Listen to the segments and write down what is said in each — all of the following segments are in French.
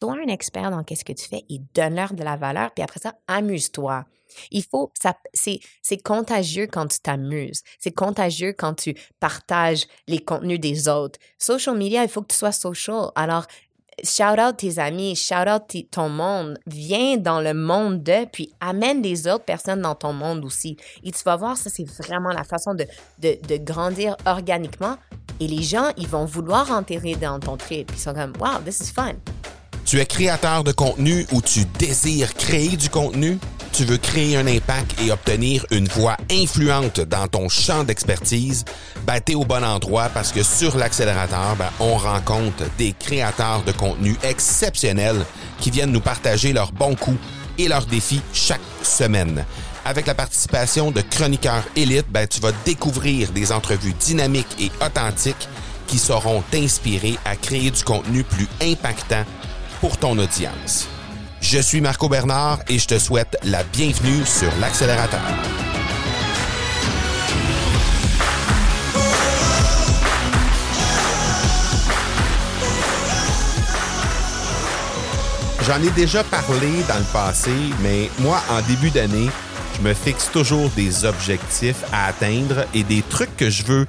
sois un expert dans qu'est-ce que tu fais et donne-leur de la valeur. Puis après ça, amuse-toi. Il faut, ça, c'est, c'est contagieux quand tu t'amuses. C'est contagieux quand tu partages les contenus des autres. Social media, il faut que tu sois social. Alors, shout out tes amis, shout out ton monde. Viens dans le monde de, puis amène des autres personnes dans ton monde aussi. Et tu vas voir, ça, c'est vraiment la façon de, de, de grandir organiquement. Et les gens, ils vont vouloir enterrer dans ton trip. Ils sont comme, wow, this is fun. Tu es créateur de contenu ou tu désires créer du contenu? Tu veux créer un impact et obtenir une voix influente dans ton champ d'expertise? Ben, t'es au bon endroit parce que sur l'accélérateur, ben, on rencontre des créateurs de contenu exceptionnels qui viennent nous partager leurs bons coups et leurs défis chaque semaine. Avec la participation de chroniqueurs élites, ben, tu vas découvrir des entrevues dynamiques et authentiques qui sauront t'inspirer à créer du contenu plus impactant pour ton audience. Je suis Marco Bernard et je te souhaite la bienvenue sur l'accélérateur. J'en ai déjà parlé dans le passé, mais moi, en début d'année, je me fixe toujours des objectifs à atteindre et des trucs que je veux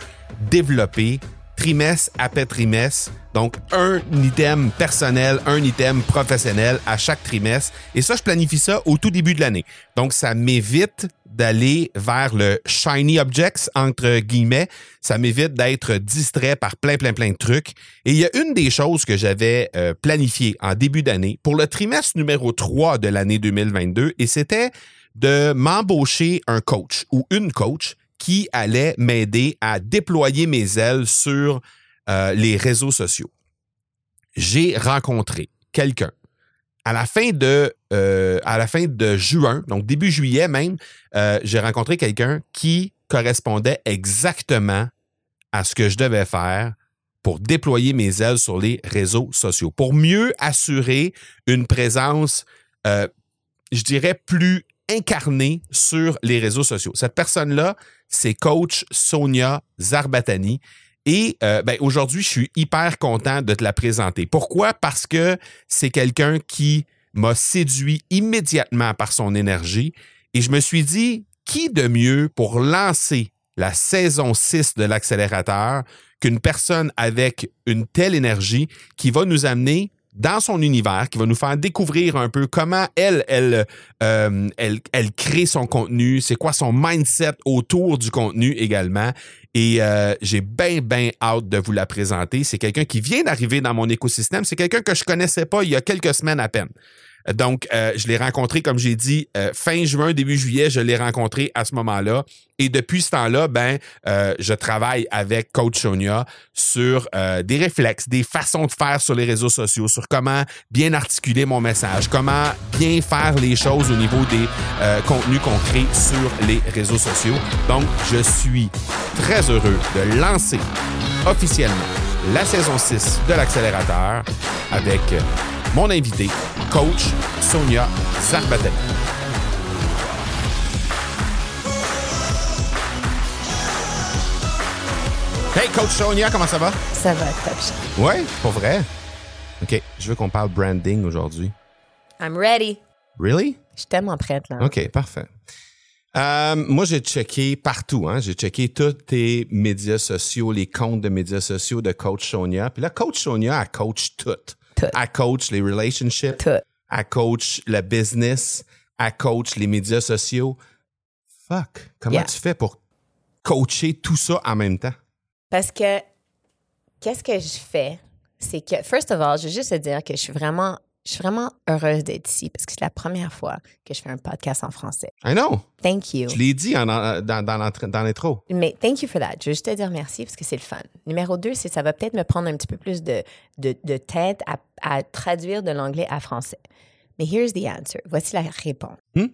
développer trimestre après trimestre. Donc, un item personnel, un item professionnel à chaque trimestre. Et ça, je planifie ça au tout début de l'année. Donc, ça m'évite d'aller vers le shiny objects, entre guillemets. Ça m'évite d'être distrait par plein, plein, plein de trucs. Et il y a une des choses que j'avais euh, planifié en début d'année pour le trimestre numéro 3 de l'année 2022, et c'était de m'embaucher un coach ou une coach qui allait m'aider à déployer mes ailes sur euh, les réseaux sociaux. J'ai rencontré quelqu'un à la fin de euh, juin, donc début juillet même, euh, j'ai rencontré quelqu'un qui correspondait exactement à ce que je devais faire pour déployer mes ailes sur les réseaux sociaux, pour mieux assurer une présence, je dirais, plus incarnée sur les réseaux sociaux. Cette personne-là, c'est coach Sonia Zarbatani. Et euh, ben, aujourd'hui, je suis hyper content de te la présenter. Pourquoi? Parce que c'est quelqu'un qui m'a séduit immédiatement par son énergie. Et je me suis dit, qui de mieux pour lancer la saison 6 de l'accélérateur qu'une personne avec une telle énergie qui va nous amener dans son univers, qui va nous faire découvrir un peu comment elle, elle, euh, elle, elle crée son contenu, c'est quoi son mindset autour du contenu également. Et euh, j'ai bien, bien hâte de vous la présenter. C'est quelqu'un qui vient d'arriver dans mon écosystème. C'est quelqu'un que je connaissais pas il y a quelques semaines à peine. Donc, euh, je l'ai rencontré, comme j'ai dit, euh, fin juin, début juillet, je l'ai rencontré à ce moment-là. Et depuis ce temps-là, ben, euh, je travaille avec Coach Sonia sur des réflexes, des façons de faire sur les réseaux sociaux, sur comment bien articuler mon message, comment bien faire les choses au niveau des contenus qu'on crée sur les réseaux sociaux. Donc, je suis très heureux de lancer officiellement la saison 6 de l'accélérateur avec mon invité, coach Sonia Zarbatani. Hey, coach Sonia, comment ça va? Ça va, top. Ouais, pour vrai? OK, je veux qu'on parle branding aujourd'hui. I'm ready. Really? Je suis tellement prête, là. OK, parfait. Euh, moi, j'ai checké partout. Hein? J'ai checké tous tes médias sociaux, les comptes de médias sociaux de Coach Sonia. Puis là, Coach Sonia, elle coach tout. Tout. Elle coach les relationships. Tout. Elle coach le business. Elle coach les médias sociaux. Fuck. Comment Yeah. tu fais pour coacher tout ça en même temps? Parce que, qu'est-ce que je fais? C'est que, first of all, je veux juste te dire que je suis vraiment, je suis vraiment heureuse d'être ici parce que c'est la première fois que je fais un podcast en français. I know. Thank you. Je l'ai dit en- en- dans, l'intro. Mais thank you for that. Je veux juste te dire merci parce que c'est le fun. Numéro deux, c'est ça va peut-être me prendre un petit peu plus de, de, de tête à, à traduire de l'anglais à français. Mais here's the answer. Voici la réponse. Hmm?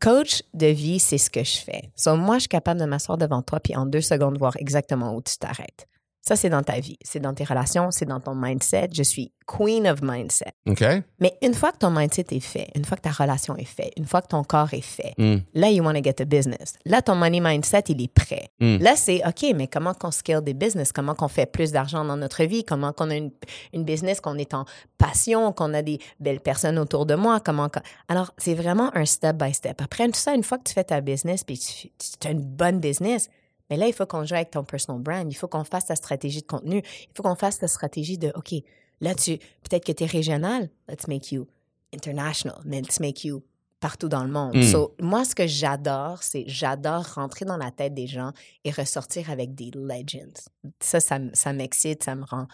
Coach de vie, c'est ce que je fais. So, moi, je suis capable de m'asseoir devant toi puis en deux secondes voir exactement où tu t'arrêtes. Ça, c'est dans ta vie, c'est dans tes relations, c'est dans ton mindset. Je suis queen of mindset. OK? Mais une fois que ton mindset est fait, une fois que ta relation est faite, une fois que ton corps est fait, Mm. là, you want to get a business. Là, ton money mindset, il est prêt. Mm. Là, c'est OK, mais comment qu'on scale des business? Comment qu'on fait plus d'argent dans notre vie? Comment qu'on a une, une business, qu'on est en passion, qu'on a des belles personnes autour de moi? Comment Alors, c'est vraiment un step by step. Après tout ça, une fois que tu fais ta business, puis tu, tu as une bonne business, mais là, il faut qu'on joue avec ton personal brand. Il faut qu'on fasse ta stratégie de contenu. Il faut qu'on fasse ta stratégie de, OK, là, tu, peut-être que tu es régional. Let's make you international. Let's make you partout dans le monde. Mm. So, moi, ce que j'adore, c'est j'adore rentrer dans la tête des gens et ressortir avec des legends. Ça, ça, ça m'excite, ça me rend...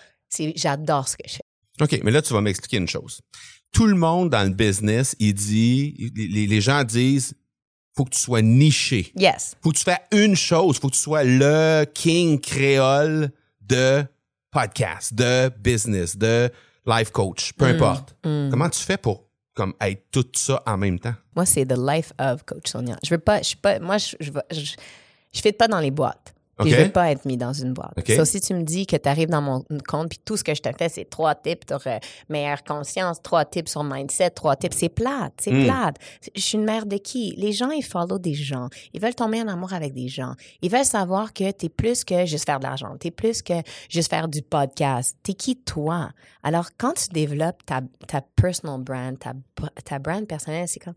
J'adore ce que je fais. OK, mais là, tu vas m'expliquer une chose. Tout le monde dans le business, il dit, les, les gens disent, faut que tu sois niché. Yes. Faut que tu fasses une chose. Faut que tu sois le king créole de podcast, de business, de life coach, peu Mm. importe. Mm. Comment tu fais pour comme être tout ça en même temps? Moi, c'est the life of Coach Sonia. Je veux pas, je suis pas, moi, je, je, je, je fais pas dans les boîtes. Puis OK. Je veux pas être mis dans une boîte. OK. So, si tu me dis que tu arrives dans mon compte, puis tout ce que je te fais, c'est trois tips sur euh, meilleure conscience, trois tips sur mindset, trois tips, c'est plate, c'est Mm. plate. Je suis une mère de qui? Les gens, ils follow des gens. Ils veulent tomber en amour avec des gens. Ils veulent savoir que tu es plus que juste faire de l'argent. Tu es plus que juste faire du podcast. Tu es qui, toi? Alors, quand tu développes ta, ta personal brand, ta, ta brand personnelle, c'est comme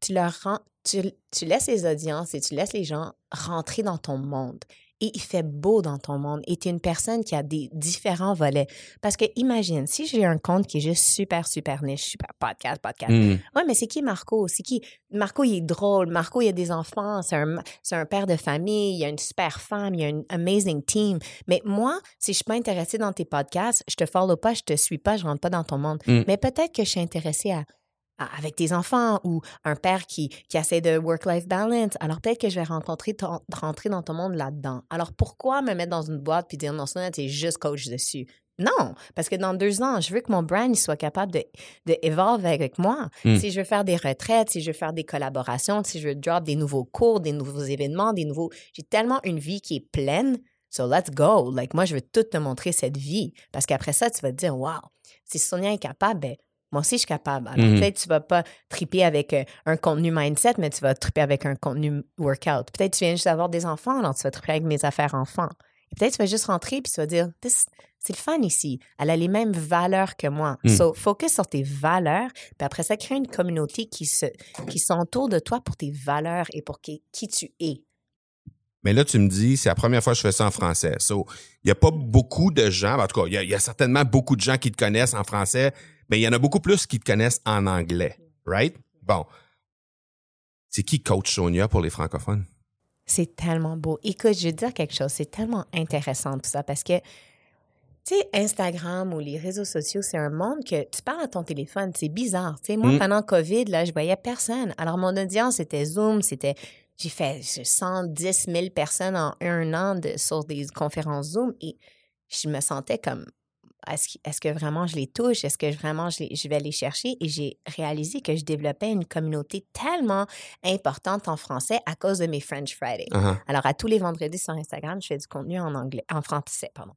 tu leur rends, tu, tu laisses les audiences et tu laisses les gens rentrer dans ton monde. Et il fait beau dans ton monde. Et tu es une personne qui a des différents volets. Parce que imagine, si j'ai un compte qui est juste super, super niche, super podcast, podcast. Mm. Ouais, mais c'est qui Marco? C'est qui? Marco, il est drôle. Marco, il a des enfants. C'est un, un père de famille. Il a une super femme. Il a une amazing team. Mais moi, si je suis pas intéressée dans tes podcasts, je te follow pas, je te suis pas, je rentre pas dans ton monde. Mm. Mais peut-être que je suis intéressée à- avec tes enfants ou un père qui, qui essaie de work-life balance. Alors peut-être que je vais rencontrer ton- rentrer dans ton monde là-dedans. Alors pourquoi me mettre dans une boîte puis dire non, ça, t'es juste coach dessus? Non, parce que dans deux ans, je veux que mon brand soit capable de, de evolve avec moi. Mm. Si je veux faire des retraites, si je veux faire des collaborations, si je veux drop des nouveaux cours, des nouveaux événements, des nouveaux... J'ai tellement une vie qui est pleine. So let's go. Like moi, je veux tout te montrer cette vie. Parce qu'après ça, tu vas te dire, wow, si Sonia est capable, ben, moi aussi, je suis capable. Alors, Mhm. peut-être tu vas pas triper avec euh, un contenu mindset, mais tu vas triper avec un contenu workout. Peut-être tu viens juste d'avoir des enfants, alors tu vas triper avec mes affaires enfants. Et peut-être tu vas juste rentrer puis tu vas dire, c'est le fun ici. Elle a les mêmes valeurs que moi. Mm. So, focus sur tes valeurs. Puis après ça, crée une communauté qui se, qui s'entoure de toi pour tes valeurs et pour qui, qui tu es. Mais là, tu me dis, c'est la première fois que je fais ça en français. So, il n'y a pas beaucoup de gens, en tout cas, il y a- il y, a certainement beaucoup de gens qui te connaissent en français, mais il y en a beaucoup plus qui te connaissent en anglais. Right? Bon. C'est qui Coach Sonia pour les francophones? C'est tellement beau. Écoute, je vais te dire quelque chose. C'est tellement intéressant tout ça parce que, tu sais, Instagram ou les réseaux sociaux, c'est un monde que tu parles à ton téléphone. C'est bizarre. Tu sais, moi, Mm. pendant COVID, là, je voyais personne. Alors, mon audience, c'était Zoom, c'était. J'ai fait 110 000 personnes en un an de, sur des conférences Zoom et je me sentais comme est-ce que, vraiment je les touche? Est-ce que vraiment je, les- je vais les chercher? Et j'ai réalisé que je développais une communauté tellement importante en français à cause de mes French Friday. Uh-huh. Alors, à tous les vendredis sur Instagram, je fais du contenu en anglais, en français, pardon.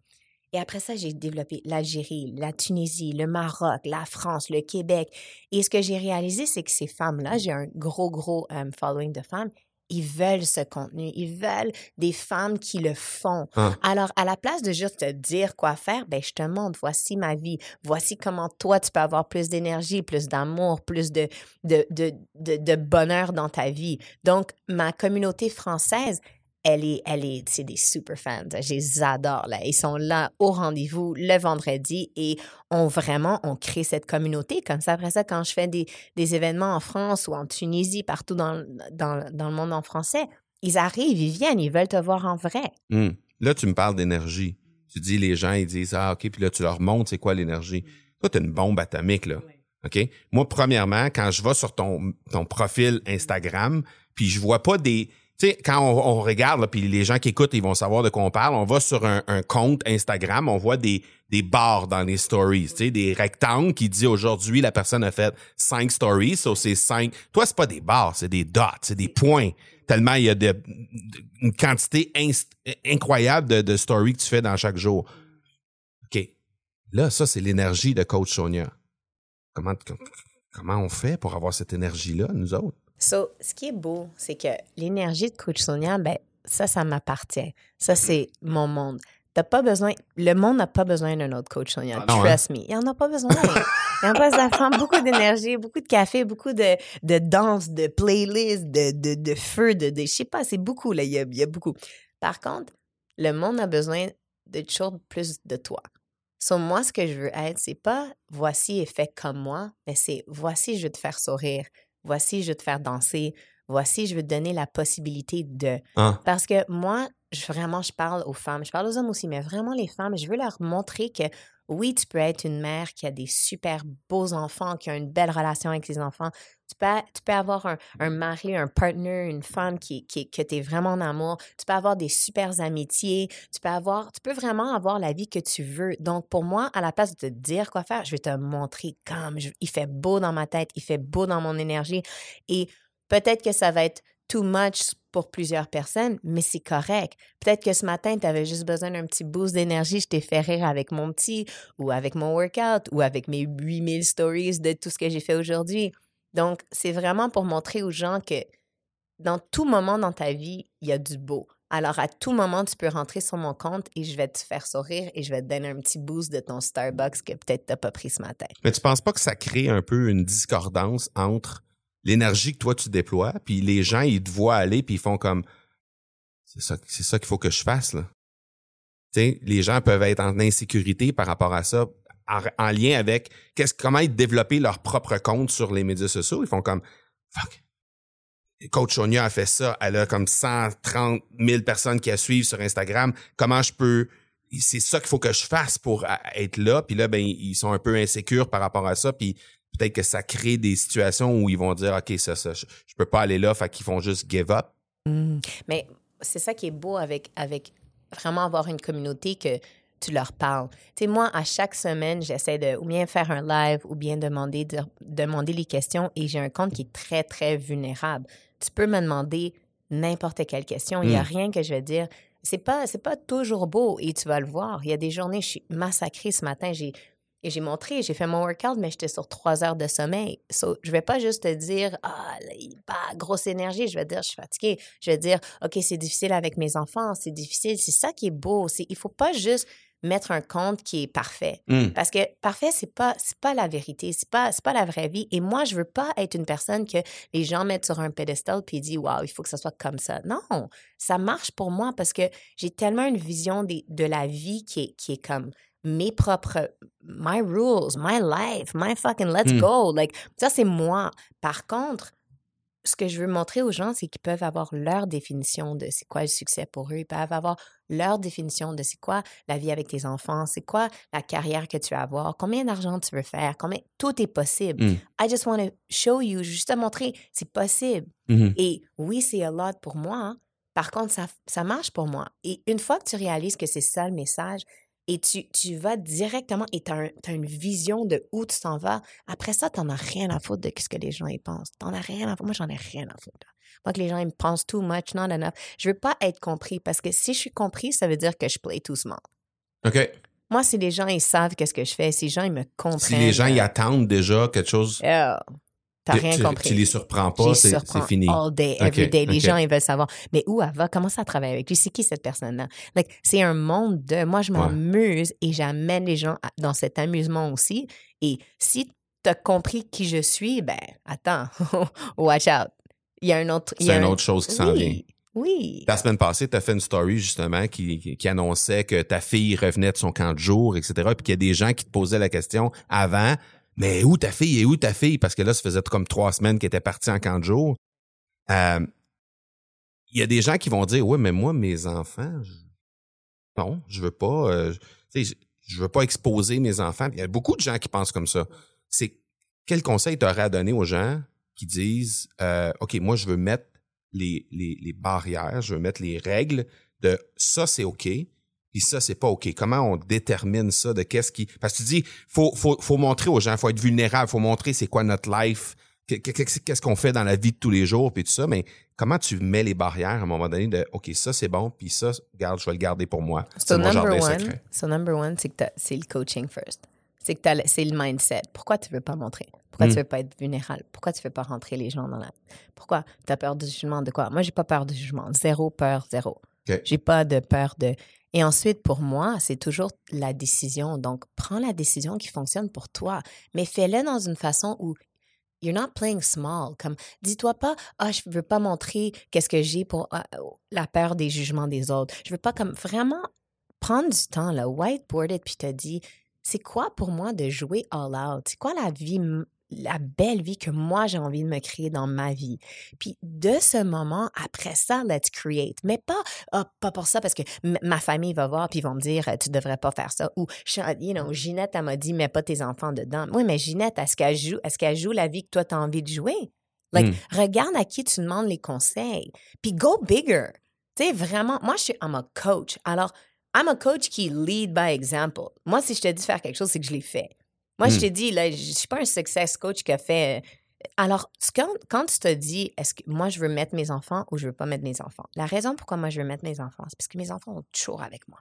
Et après ça, j'ai développé l'Algérie, la Tunisie, le Maroc, la France, le Québec. Et ce que j'ai réalisé, c'est que ces femmes-là, j'ai un gros, gros euh, following de femmes, ils veulent ce contenu. Ils veulent des femmes qui le font. Ah. Alors, à la place de juste te dire quoi faire, ben, je te montre, voici ma vie. Voici comment toi, tu peux avoir plus d'énergie, plus d'amour, plus de, de, de, de, de bonheur dans ta vie. Donc, ma communauté française, elle est, elle est, c'est des super fans. Je les adore, là. Ils sont là au rendez-vous le vendredi et on vraiment, on crée cette communauté. Comme ça, après ça, quand je fais des, des événements en France ou en Tunisie, partout dans, dans, dans le monde en français, ils arrivent, ils viennent, ils veulent te voir en vrai. Hmm. Là, tu me parles d'énergie. Tu dis, les gens, ils disent, ah, OK, puis là, tu leur montres c'est quoi l'énergie? Toi, tu une bombe atomique, là. OK? Moi, premièrement, quand je vais sur ton, ton profil Instagram, puis je vois pas des, tu sais, quand on, regarde, puis les gens qui écoutent, ils vont savoir de quoi on parle. On va sur un, compte Instagram, on voit des, des barres dans les stories, tu sais, des rectangles qui dit aujourd'hui la personne a fait cinq stories, so c'est cinq. Toi, c'est pas des barres, c'est des dots, c'est des points. Tellement il y a de, une quantité incroyable de, de stories que tu fais dans chaque jour. OK. Là, ça, c'est l'énergie de Coach Sonia. Comment, comment on fait pour avoir cette énergie-là, nous autres? So, ce qui est beau, c'est que l'énergie de Coach Sonia, ben, ça, ça m'appartient. Ça, c'est mon monde. T'as pas besoin, le monde n'a pas besoin d'un autre coach Sonia. Ah non, Trust me. Il en a pas besoin. Il en a pas besoin. Ça prend beaucoup d'énergie, beaucoup de café, beaucoup de, de danse, de playlist, de, de, de feu, de, je sais pas, c'est beaucoup, là. Il y, a, il y a beaucoup. Par contre, le monde a besoin de toujours plus de toi. So, moi, ce que je veux être, c'est pas voici et fait comme moi, mais c'est voici, je veux te faire sourire. Voici, je veux te faire danser. Voici, je veux te donner la possibilité de. Hein? Parce que moi, vraiment, je parle aux femmes, je parle aux hommes aussi, mais vraiment les femmes, je veux leur montrer que oui, tu peux être une mère qui a des super beaux enfants, qui a une belle relation avec ses enfants. Tu peux, avoir un, mari, un partner, une femme qui, qui, que tu es vraiment en amour. Tu peux avoir des super amitiés. Tu peux vraiment avoir la vie que tu veux. Donc, pour moi, à la place de te dire quoi faire, je vais te montrer comme il fait beau dans ma tête, il fait beau dans mon énergie. Et peut-être que ça va être too much pour plusieurs personnes, mais c'est correct. Peut-être que ce matin, tu avais juste besoin d'un petit boost d'énergie, je t'ai fait rire avec mon petit, ou avec mon workout, ou avec mes 8000 stories de tout ce que j'ai fait aujourd'hui. Donc, c'est vraiment pour montrer aux gens que dans tout moment dans ta vie, il y a du beau. Alors, à tout moment, tu peux rentrer sur mon compte et je vais te faire sourire et je vais te donner un petit boost de ton Starbucks que peut-être tu n'as pas pris ce matin. Mais tu penses pas que ça crée un peu une discordance entre l'énergie que toi tu déploies, puis les gens ils te voient aller puis ils font comme c'est ça c'est ça qu'il faut que je fasse là. Tu sais, les gens peuvent être en insécurité par rapport à ça en, en lien avec qu'est-ce comment ils développer leur propre compte sur les médias sociaux, ils font comme fuck. Coach Sonia a fait ça, elle a comme 130 000 personnes qui la suivent sur Instagram. Comment je peux c'est ça qu'il faut que je fasse pour être là? Puis là, ben, ils sont un peu insécures par rapport à ça. Puis peut-être que ça crée des situations où ils vont dire, OK, ça, ça, je, je peux pas aller là. Fait qu'ils vont juste give up. Mais c'est ça qui est beau avec, avec vraiment avoir une communauté que tu leur parles. Tu sais, moi, à chaque semaine, j'essaie de ou bien faire un live ou bien demander, de- demander les questions et j'ai un compte qui est très, très vulnérable. Tu peux me demander n'importe quelle question. Il n'y a Mm. rien que je vais dire. C'est pas, c'est pas toujours beau et tu vas le voir. Il y a des journées, je suis massacrée ce matin. J'ai, et j'ai montré, j'ai fait mon workout, mais j'étais sur trois heures de sommeil. So, je vais pas juste te dire, ah, il- bah, grosse énergie. Je vais dire, je suis fatiguée. Je vais dire, OK, c'est difficile avec mes enfants, c'est difficile. C'est ça qui est beau. C'est, il faut pas juste mettre un compte qui est parfait. Hmm. Parce que parfait, c'est pas, c'est pas la vérité, c'est pas, c'est pas la vraie vie. Et moi, je veux pas être une personne que les gens mettent sur un pédestal puis disent, waouh, il faut que ça soit comme ça. Non, ça marche pour moi parce que j'ai tellement une vision des- de la vie qui est, qui est comme mes propres, my rules, my life, my fucking let's Hmm. go. Like, ça, c'est moi. Par contre, ce que je veux montrer aux gens, c'est qu'ils peuvent avoir leur définition de c'est quoi le succès pour eux. Ils peuvent avoir leur définition de c'est quoi la vie avec tes enfants, c'est quoi la carrière que tu vas avoir, combien d'argent tu veux faire, combien tout est possible. Mm. I just want to show you, juste te montrer, c'est possible. Mhm. Et oui, c'est a lot pour moi. hein. Par contre, ça, ça marche pour moi. Et une fois que tu réalises que c'est ça le message, et tu, tu vas directement et tu as, une vision de où tu t'en vas, après ça, tu n'en as rien à foutre de ce que les gens y pensent. Tu as rien à foutre. Moi, j'en ai rien à foutre. Moi, que les gens ils me pensent too much, not enough. Je veux pas être compris parce que si je suis compris, ça veut dire que je play too small. OK. Moi, si les gens, ils savent qu'est-ce que je fais, si les gens, ils me comprennent. Si les gens euh, attendent déjà quelque chose, oh, t'as tu, rien tu- compris. tu les surprends pas, c'est fini. All day, every day. Les gens, ils veulent savoir. Mais où elle va? Comment ça travaille avec lui? C'est qui cette personne-là? Like, c'est un monde de. Moi, je m'amuse et j'amène les gens à- dans cet amusement aussi. Et si tu as compris qui je suis, ben, attends, watch out. Il y a un autre. C'est une un- autre chose qui s'en vient. Oui. La semaine passée, tu as fait une story justement qui, qui, qui annonçait que ta fille revenait de son camp de jour, etc. Puis qu'il y a des gens qui te posaient la question avant, mais où ta fille et où ta fille? Parce que là, ça faisait comme trois semaines qu'elle était partie en camp de jour. Euh, Il y a des gens qui vont dire, ouais, mais moi, mes enfants, je- non, je veux pas, euh, je, je veux pas exposer mes enfants. Il y a beaucoup de gens qui pensent comme ça. C'est quel conseil tu aurais à donner aux gens qui disent, euh, OK, moi, je veux mettre les, les, les barrières, je veux mettre les règles de ça, c'est OK, puis ça, c'est pas OK. Comment on détermine ça de qu'est-ce qui. Parce que tu dis, faut, faut, faut montrer aux gens, faut être vulnérable, faut montrer c'est quoi notre life, qu'est-ce qu'on fait dans la vie de tous les jours, puis tout ça, mais comment tu mets les barrières à un moment donné de OK, ça c'est bon, puis ça, regarde, je vais le garder pour moi. So, number one, so number one, c'est que c'est le coaching first. C'est que c'est le mindset. Pourquoi tu veux pas montrer? Pourquoi tu tu hmm. veux pas être vulnérable? Pourquoi tu veux pas rentrer les gens dans la... Pourquoi tu as peur du jugement de quoi? Moi, j'ai pas peur du jugement. Zéro peur, zéro. J'ai pas de peur de... Et ensuite, pour moi, c'est toujours la décision. Donc, prends la décision qui fonctionne pour toi, mais fais-le dans une façon où You're not playing small. Comme, dis-toi pas, ah, je veux pas montrer qu'est-ce que j'ai pour ah, oh, la peur des jugements des autres. Je veux pas comme vraiment prendre du temps, là, whiteboard it, puis te dis, c'est quoi pour moi de jouer all out? C'est quoi la vie la belle vie que moi j'ai envie de me créer dans ma vie. Puis de ce moment, après ça, let's create. Mais pas, ah, pas pour ça parce que ma famille va voir puis ils vont me dire, tu devrais pas faire ça. Ou, you know, Ginette, elle m'a dit, mets pas tes enfants dedans. Oui, mais Ginette, est-ce qu'elle joue, est-ce qu'elle joue la vie que toi tu as envie de jouer? Like, hmm. regarde à qui tu demandes les conseils. Puis go bigger. Tu sais, vraiment, moi, je suis I'm a coach. Alors, I'm a coach qui lead by example. Moi, si je te dis faire quelque chose, c'est que je l'ai fait. Moi, je mmh. te dis, là, je suis pas un success coach qui a fait. Euh, alors, quand, quand tu te dis, est-ce que moi, je veux mettre mes enfants ou je veux pas mettre mes enfants? La raison pourquoi moi, je veux mettre mes enfants, c'est parce que mes enfants ont toujours avec moi.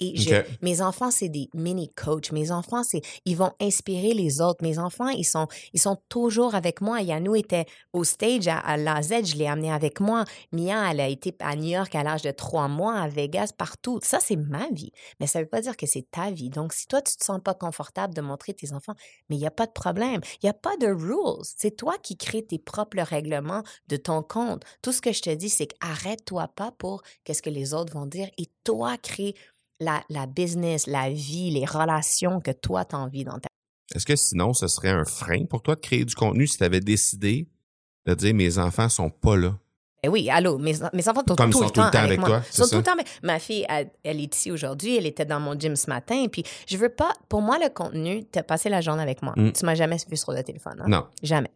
Et mes enfants, c'est des mini-coachs. Mes enfants, c'est, ils vont inspirer les autres. Mes enfants, ils sont, ils sont toujours avec moi. Yannou était au stage à, à l'AZ, je l'ai amené avec moi. Mia, elle a été à New York à l'âge de trois mois, à Vegas, partout. Ça, c'est ma vie. Mais ça veut pas dire que c'est ta vie. Donc, si toi, tu te sens pas confortable de montrer tes enfants, mais il n'y a pas de problème. Il n'y a pas de rules. C'est toi qui crées tes propres règlements de ton compte. Tout ce que je te dis, c'est qu'arrête-toi pas pour qu'est-ce que les autres vont dire et toi, crée la, la business, la vie, les relations que toi, tu as envie dans ta Est-ce que sinon, ce serait un frein pour toi de créer du contenu si tu avais décidé de dire mes enfants sont pas là? Eh oui, allô, mes, mes enfants sont, tout, le temps avec, moi. Ils sont tout le temps Ma fille, elle, est ici aujourd'hui, elle était dans mon gym ce matin, puis je veux pas, pour moi, le contenu, tu as passé la journée avec moi. Tu mm. Tu m'as jamais vu sur le téléphone. Hein? Non. Jamais.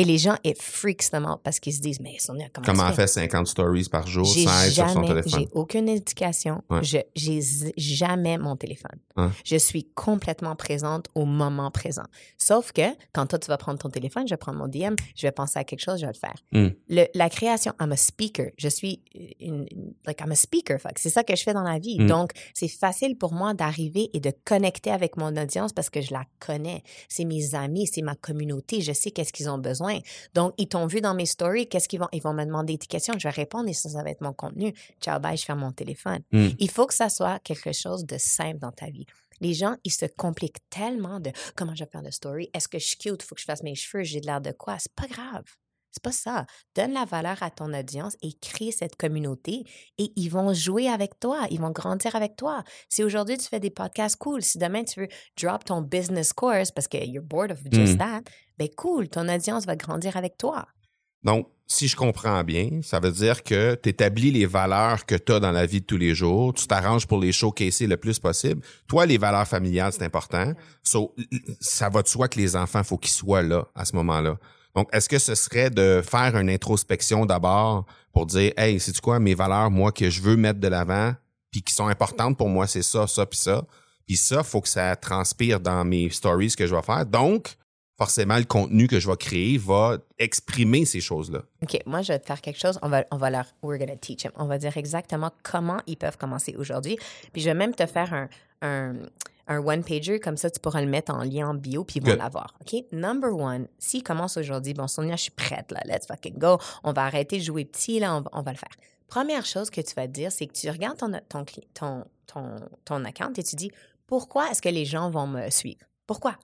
Et les gens, it freaks them out parce qu'ils se disent, mais Sonia, comment Comment elle fait 50 stories par jour, 16 sur son téléphone? J'ai aucune éducation. Je J'ai jamais mon téléphone. Hein? Je suis complètement présente au moment présent. Sauf que quand toi, tu vas prendre ton téléphone, je vais prendre mon DM, je vais penser à quelque chose, je vais le faire. Hmm. Le, la création, I'm a speaker. Je suis une, like, I'm a speaker. C'est ça que je fais dans la vie. Hmm. Donc, c'est facile pour moi d'arriver et de connecter avec mon audience parce que je la connais. C'est mes amis, c'est ma communauté. Je sais qu'est-ce qu'ils ont besoin donc, ils t'ont vu dans mes stories, qu'est-ce qu'ils vont, ils vont me demander des questions, je vais répondre et ça, ça va être mon contenu. Ciao, bye, je ferme mon téléphone. Hmm. Il faut que ça soit quelque chose de simple dans ta vie. Les gens, ils se compliquent tellement de comment je vais faire de story? Est-ce que je suis cute? Faut que je fasse mes cheveux? J'ai de l'air de quoi? C'est pas grave. C'est pas ça. Donne la valeur à ton audience et crée cette communauté et ils vont jouer avec toi, ils vont grandir avec toi. Si aujourd'hui tu fais des podcasts cool, si demain tu veux drop ton business course parce que you're bored of just mmh. that, ben cool, ton audience va grandir avec toi. Donc, si je comprends bien, ça veut dire que tu établis les valeurs que tu as dans la vie de tous les jours, tu t'arranges pour les showcaser le plus possible. Toi, les valeurs familiales, c'est important. ça va de soi que les enfants, faut qu'ils soient là à ce moment-là. Donc, est-ce que ce serait de faire une introspection d'abord pour dire, hey, c'est quoi mes valeurs, moi, que je veux mettre de l'avant, puis qui sont importantes pour moi, c'est ça, ça, puis ça. Puis ça, faut que ça transpire dans mes stories que je vais faire. Donc, forcément, le contenu que je vais créer va exprimer ces choses-là. OK, moi, je vais te faire quelque chose. On va, on va leur, we're gonna teach them. On va dire exactement comment ils peuvent commencer aujourd'hui. Puis je vais même te faire un, un un one-pager, comme ça, tu pourras le mettre en lien en bio, puis ils vont l'avoir. OK? Number one, s'il commence aujourd'hui, bon, Sonia, je suis prête, là, let's fucking go. On va arrêter de jouer petit, là, on va, on va le faire. Première chose que tu vas te dire, c'est que tu regardes ton, ton, ton, ton, ton account et tu dis, pourquoi est-ce que les gens vont me suivre? Pourquoi?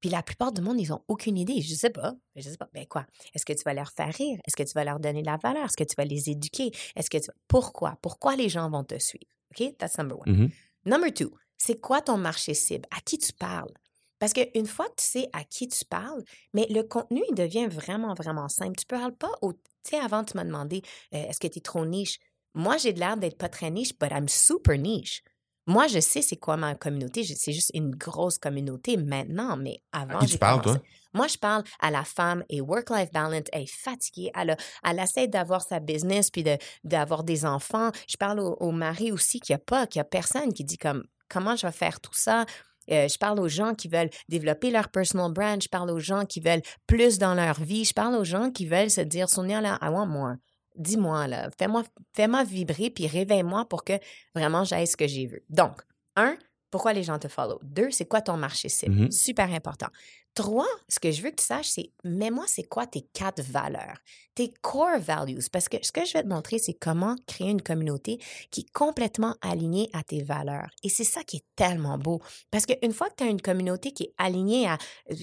Puis la plupart du monde, ils n'ont aucune idée. Je sais pas. Je sais pas. Ben quoi? Est-ce que tu vas leur faire rire? Est-ce que tu vas leur donner de la valeur? Est-ce que tu vas les éduquer? Est-ce que tu... Pourquoi? Pourquoi les gens vont te suivre? OK? That's number one. Mm-hmm. Number two, c'est quoi ton marché cible? À qui tu parles? Parce qu'une fois que tu sais à qui tu parles, mais le contenu, il devient vraiment, vraiment simple. Tu ne parles pas au. Tu sais, avant, tu m'as demandé euh, est-ce que tu es trop niche? Moi, j'ai l'air d'être pas très niche, but I'm super niche. Moi, je sais c'est quoi ma communauté. C'est juste une grosse communauté maintenant, mais avant, qui tu parles, toi? Moi, je parle à la femme et work-life balance, elle est fatiguée, elle, a- elle essaie d'avoir sa business puis de- d'avoir des enfants. Je parle au, au mari aussi qui a pas, qui a personne, qui dit comme comment je vais faire tout ça? Euh, je parle aux gens qui veulent développer leur personal brand. Je parle aux gens qui veulent plus dans leur vie. Je parle aux gens qui veulent se dire, Sonia, là, I want more. Dis-moi, là, fais-moi fais-moi vibrer puis réveille-moi pour que vraiment j'aille ce que j'ai vu. Donc, un, pourquoi les gens te follow? Deux, c'est quoi ton marché cible? Mhm. Super important. Trois, ce que je veux que tu saches, c'est, mets-moi, c'est quoi tes quatre valeurs, tes core values? Parce que ce que je vais te montrer, c'est comment créer une communauté qui est complètement alignée à tes valeurs. Et c'est ça qui est tellement beau. Parce qu'une fois que tu as une communauté qui est alignée à,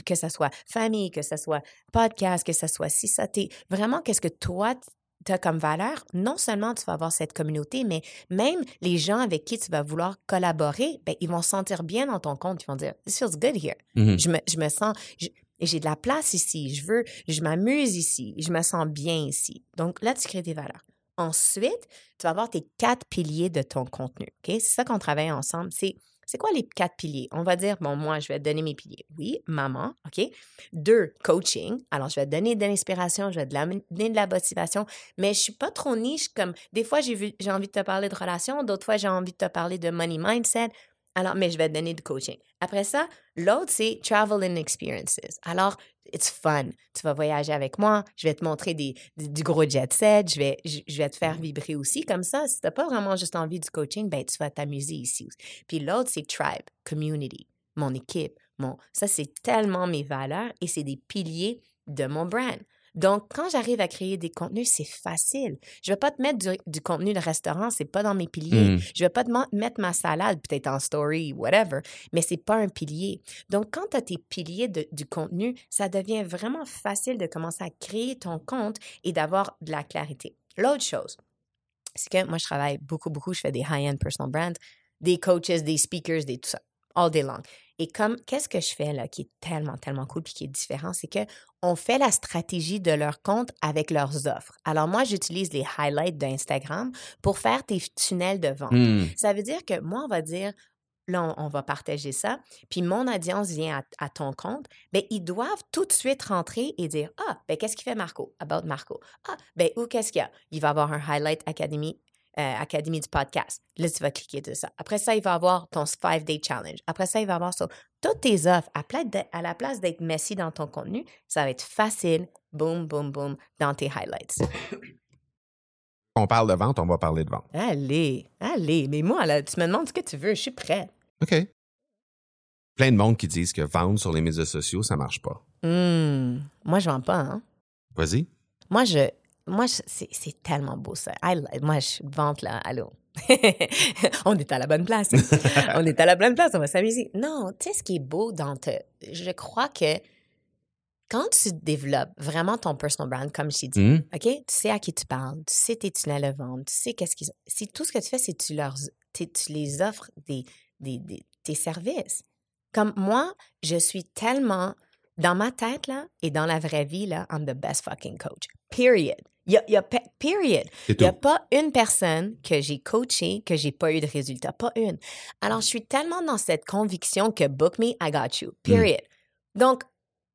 que ce soit famille, que ce soit podcast, que ce soit si ça, t'es vraiment qu'est-ce que toi, tu as comme valeur, non seulement tu vas avoir cette communauté, mais même les gens avec qui tu vas vouloir collaborer, ben, ils vont se sentir bien dans ton compte. Ils vont dire, This feels good here. Mhm. Je me, je me sens, j'ai de la place ici, je veux, je m'amuse ici, je me sens bien ici. Donc là, tu crées des valeurs. Ensuite, tu vas avoir tes quatre piliers de ton contenu. OK? C'est ça qu'on travaille ensemble. C'est, c'est quoi les quatre piliers? On va dire, bon, moi, je vais te donner mes piliers. Oui, maman, OK? Deux, coaching. Alors, je vais te donner de l'inspiration, je vais te donner de la motivation, mais je suis pas trop niche comme, des fois, j'ai envie de te parler de relations, d'autres fois, j'ai envie de te parler de money mindset. Alors, mais je vais te donner du coaching. Après ça, l'autre, c'est travel and experiences. Alors, it's fun. Tu vas voyager avec moi. Je vais te montrer des, du, du gros jet set. Je vais, je, je vais te faire vibrer aussi. Comme ça, si tu n'as pas vraiment juste envie du coaching, ben, tu vas t'amuser ici. Puis l'autre, c'est tribe, community, mon équipe. Mon, ça, c'est tellement mes valeurs et c'est des piliers de mon brand. Donc, quand j'arrive à créer des contenus, c'est facile. Je vais pas te mettre du, du contenu de restaurant, c'est pas dans mes piliers. Mm. Je vais pas te mettre ma salade peut-être en story, whatever, mais c'est pas un pilier. Donc, quand tu as tes piliers de- du contenu, ça devient vraiment facile de commencer à créer ton compte et d'avoir de la clarité. L'autre chose, c'est que moi, je travaille beaucoup, beaucoup, je fais des high-end personal brands, des coaches, des speakers, des tout ça, all day long. Et comme, qu'est-ce que je fais là qui est tellement, tellement cool puis qui est différent, c'est que on fait la stratégie de leur compte avec leurs offres. Alors moi, j'utilise les highlights d'Instagram pour faire tes tunnels de vente. Mm. Ça veut dire que moi, on va dire, là, on, on va partager ça, puis mon audience vient à, à ton compte, bien, ils doivent tout de suite rentrer et dire, ah, ben qu'est-ce qu'il fait Marco? About Marco. Ah, ben où qu'est-ce qu'il y a? Il va avoir un Highlight Academy, euh, Academy du podcast. Là, tu vas cliquer de ça. Après ça, il va avoir ton 5-day challenge. Après ça, il va avoir ça. Toutes tes offres, à, la place d'être messy dans ton contenu, ça va être facile, boum, boum, boum, dans tes highlights. On parle de vente, on va parler de vente. Allez, allez. Mais moi, là, tu me demandes ce que tu veux, je suis prête. OK. Plein de monde qui disent que vendre sur les médias sociaux, ça marche pas. Hmm, Moi, je vends pas, hein. Vas-y. Moi, je. Moi, c'est tellement beau, ça. I moi, je vente, là. Allô. on est à la bonne place. on est à la bonne place, on va s'amuser. Non, tu sais, ce qui est beau dans te. Je crois que quand tu développes vraiment ton personal brand, comme je t'ai dit, Mm. OK? Tu sais à qui tu parles, tu sais tes tunnels de vente, tu sais qu'est-ce qu'ils Si tout ce que tu fais, c'est que tu leur tu tu les offres des, des, des- tes services. Comme moi, je suis tellement dans ma tête là et dans la vraie vie là, I'm the best fucking coach. Period. Il y a, y a pe- period. Il n'y a pas une personne que j'ai coachée que j'ai pas eu de résultat. Pas une. Alors, je suis tellement dans cette conviction que book me, I got you. Period. Donc,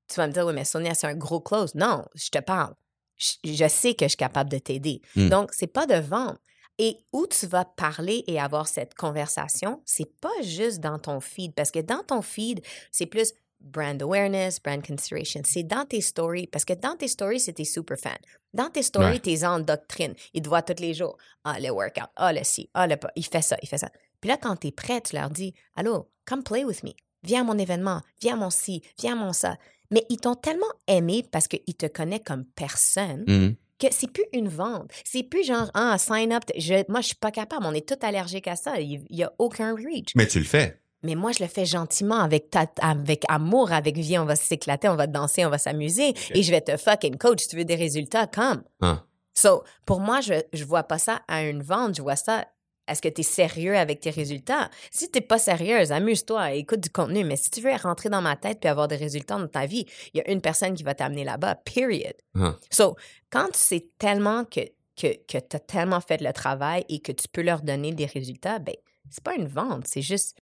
tu vas me dire, oui, mais Sonia, c'est un gros close. Non, je te parle. Je, je sais que je suis capable de t'aider. Mm. Donc, c'est pas de vendre. Et où tu vas parler et avoir cette conversation, c'est pas juste dans ton feed, parce que dans ton feed, c'est plus brand awareness, brand consideration. C'est dans tes stories, parce que dans tes stories, c'est tes super fans. Dans tes stories, Ouais. t'es en doctrine. Ils te voient tous les jours. Ah, le workout. Ah, le ci. Ah, le pas. Il fait ça, il fait ça. Puis là, quand t'es prêt, tu leur dis Allô, come play with me. Viens à mon événement. Viens à mon ci. Viens à mon ça. Mais ils t'ont tellement aimé parce qu'ils te connaissent comme personne Mm. que c'est plus une vente. C'est plus genre, ah, sign up. Je, moi, je suis pas capable. On est tous allergiques à ça. Il n'y a aucun reach. Mais tu le fais. Mais moi, je le fais gentiment, avec, ta, avec amour, avec vie. On va s'éclater, on va danser, on va s'amuser. Et je vais te fucking coach. Si tu veux des résultats, comme. Hein. So, pour moi, je je vois pas ça à une vente. Je vois ça. Est-ce que tu es sérieux avec tes résultats? Si tu pas sérieuse, amuse-toi, écoute du contenu. Mais si tu veux rentrer dans ma tête puis avoir des résultats dans ta vie, il y a une personne qui va t'amener là-bas, period. Hein. So, quand tu sais tellement que, que, que tu as tellement fait le travail et que tu peux leur donner des résultats, ben, c'est pas une vente, c'est juste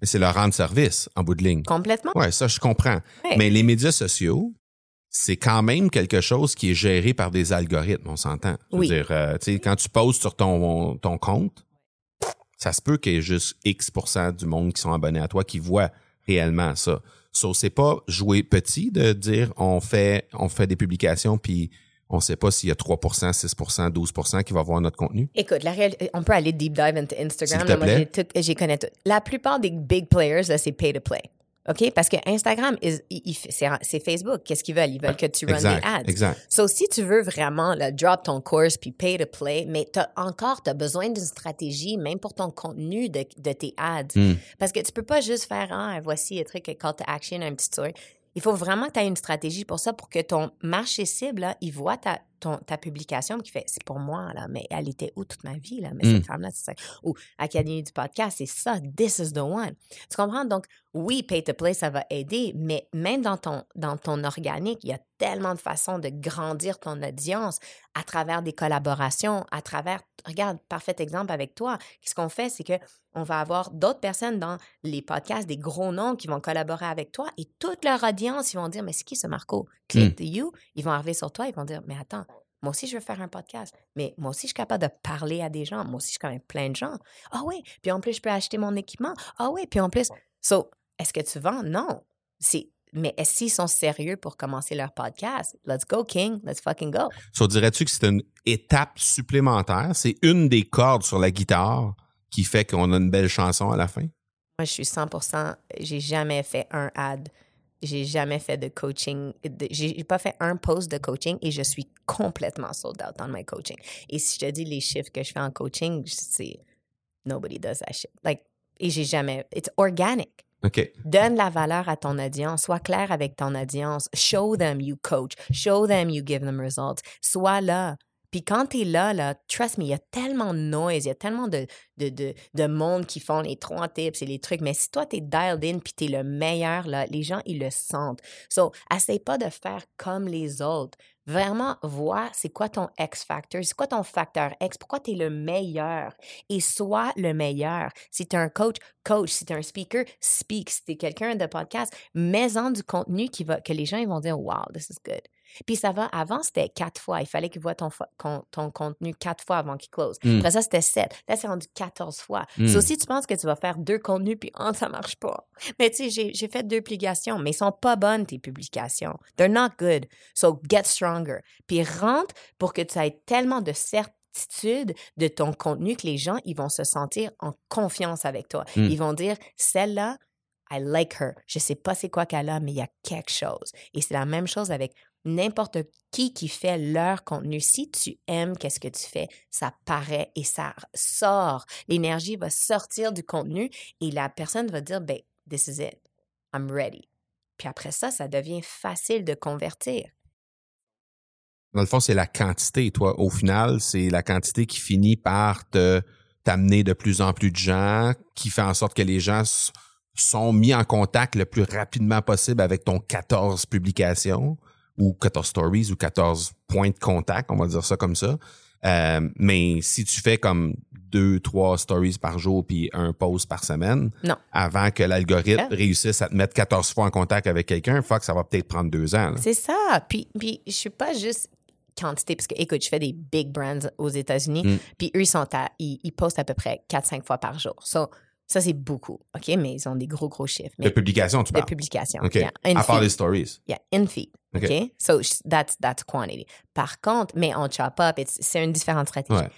Mais c'est leur rendre service en bout de ligne. complètement. Ouais, ça, je comprends. Ouais. Mais les médias sociaux, c'est quand même quelque chose qui est géré par des algorithmes, on s'entend. Oui. dire, euh, tu sais, quand tu postes sur ton, ton compte, ça se peut qu'il y ait juste X du monde qui sont abonnés à toi qui voient réellement ça. So, c'est pas jouer petit de dire on fait, on fait des publications puis on sait pas s'il y a 3 6 12 qui va voir notre contenu. Écoute, la réalité, on peut aller deep dive into Instagram. S'il te moi, plaît. j'y connais tout. La plupart des big players, là, c'est pay to play. OK? Parce que Instagram, c'est Facebook. Qu'est-ce qu'ils veulent? Ils veulent que tu runs Exact, des ads. exact. So, si tu veux vraiment là, drop ton course puis pay to play, mais t'as encore, tu as besoin d'une stratégie, même pour ton contenu de, de tes ads. Hmm. Parce que tu peux pas juste faire, ah, voici un truc, call to action, un petit story. Il faut vraiment que tu aies une stratégie pour ça, pour que ton marché cible, là, il voit ta, ton, ta publication qui fait, c'est pour moi, là, mais elle était où toute ma vie, là? Mais Mm. cette femme-là, c'est ça. Ou Académie du podcast, c'est ça, this is the one. Tu comprends? Donc, oui, pay to play, ça va aider, mais même dans ton, dans ton organique, il y a tellement de façons de grandir ton audience à travers des collaborations, à travers, regarde, parfait exemple avec toi. Ce qu'on fait, c'est que on va avoir d'autres personnes dans les podcasts, des gros noms qui vont collaborer avec toi et toute leur audience, ils vont dire, mais c'est qui ce Marco? Click to you. Ils vont arriver sur toi, ils vont dire, mais attends, moi aussi, je veux faire un podcast. Mais moi aussi, je suis capable de parler à des gens. Moi aussi, je connais plein de gens. Ah oui. Puis en plus, je peux acheter mon équipement. Ah oui. Puis en plus, so, est-ce que tu vends? Non. C'est, mais est-ce qu'ils sont sérieux pour commencer leur podcast? Let's go, King. Let's fucking go. So, dirais-tu que c'est une étape supplémentaire? C'est une des cordes sur la guitare qui fait qu'on a une belle chanson à la fin? Moi, je suis 100%, j'ai jamais fait un ad, j'ai jamais fait de coaching, j'ai pas fait un post de coaching et je suis complètement sold out dans my coaching. Et si je te dis les chiffres que je fais en coaching, c'est nobody does that shit. Like, et j'ai jamais, it's organic. OK. Donne la valeur à ton audience. Sois clair avec ton audience. Show them you coach. Show them you give them results. Sois là. Puis quand tu es là, là, trust me, il y a tellement de noise, il y a tellement de, de, de, de monde qui font les trois tips et les trucs. Mais si toi, tu es dialed in puis tu es le meilleur, là, les gens, ils le sentent. So, essaye pas de faire comme les autres. Vraiment, vois c'est quoi ton X factor, c'est quoi ton facteur X, pourquoi tu es le meilleur et sois le meilleur. Si tu es un coach, coach. Si tu es un speaker, speak. Si tu es quelqu'un de podcast, mets-en du contenu qui va, que les gens ils vont dire Wow, this is good. Puis ça va, avant c'était quatre fois. Il fallait qu'ils voient ton, ton contenu quatre fois avant qu'il close. Mm. Après ça, c'était sept. Là, c'est rendu 14 fois. Mm. So, si tu penses que tu vas faire deux contenus, puis oh, ça marche pas. Mais tu sais, j'ai- j'ai fait deux publications, mais ils sont pas bonnes, tes publications. They're not good. So, get stronger. Puis rentre pour que tu aies tellement de certitude de ton contenu que les gens, ils vont se sentir en confiance avec toi. Mm. Ils vont dire, celle-là, I like her. Je sais pas c'est quoi qu'elle a, mais il y a quelque chose. Et c'est la même chose avec n'importe qui qui fait leur contenu. Si tu aimes qu'est-ce que tu fais, ça paraît et ça sort. L'énergie va sortir du contenu et la personne va dire, ben, this is it. I'm ready. Puis après ça, ça devient facile de convertir. Dans le fond, c'est la quantité. Toi, au final, c'est la quantité qui finit par te t'amener de plus en plus de gens, qui fait en sorte que les gens sont mis en contact le plus rapidement possible avec ton 14 publications ou 14 stories ou 14 points de contact, on va dire ça comme ça. Euh, mais si tu fais comme deux, trois stories par jour puis un post par semaine, Non. avant que l'algorithme Ah. réussisse à te mettre 14 fois en contact avec quelqu'un, fuck, ça va peut-être prendre deux ans. C'est ça. Puis, puis je suis pas juste quantité, parce que, écoute, je fais des big brands aux États-Unis, Mm. puis eux, ils sont à, ils, ils postent à peu près 4-5 fois par jour. So, ça, c'est beaucoup, OK? Mais ils ont des gros, gros chiffres. De Mais publication, tu de parles? publications. OK. Yeah, in à part les stories. Yeah, in feed. OK. OK? So, that's, that's quantity. Par contre, mais on chop up, it's- c'est une différente stratégie. Ouais.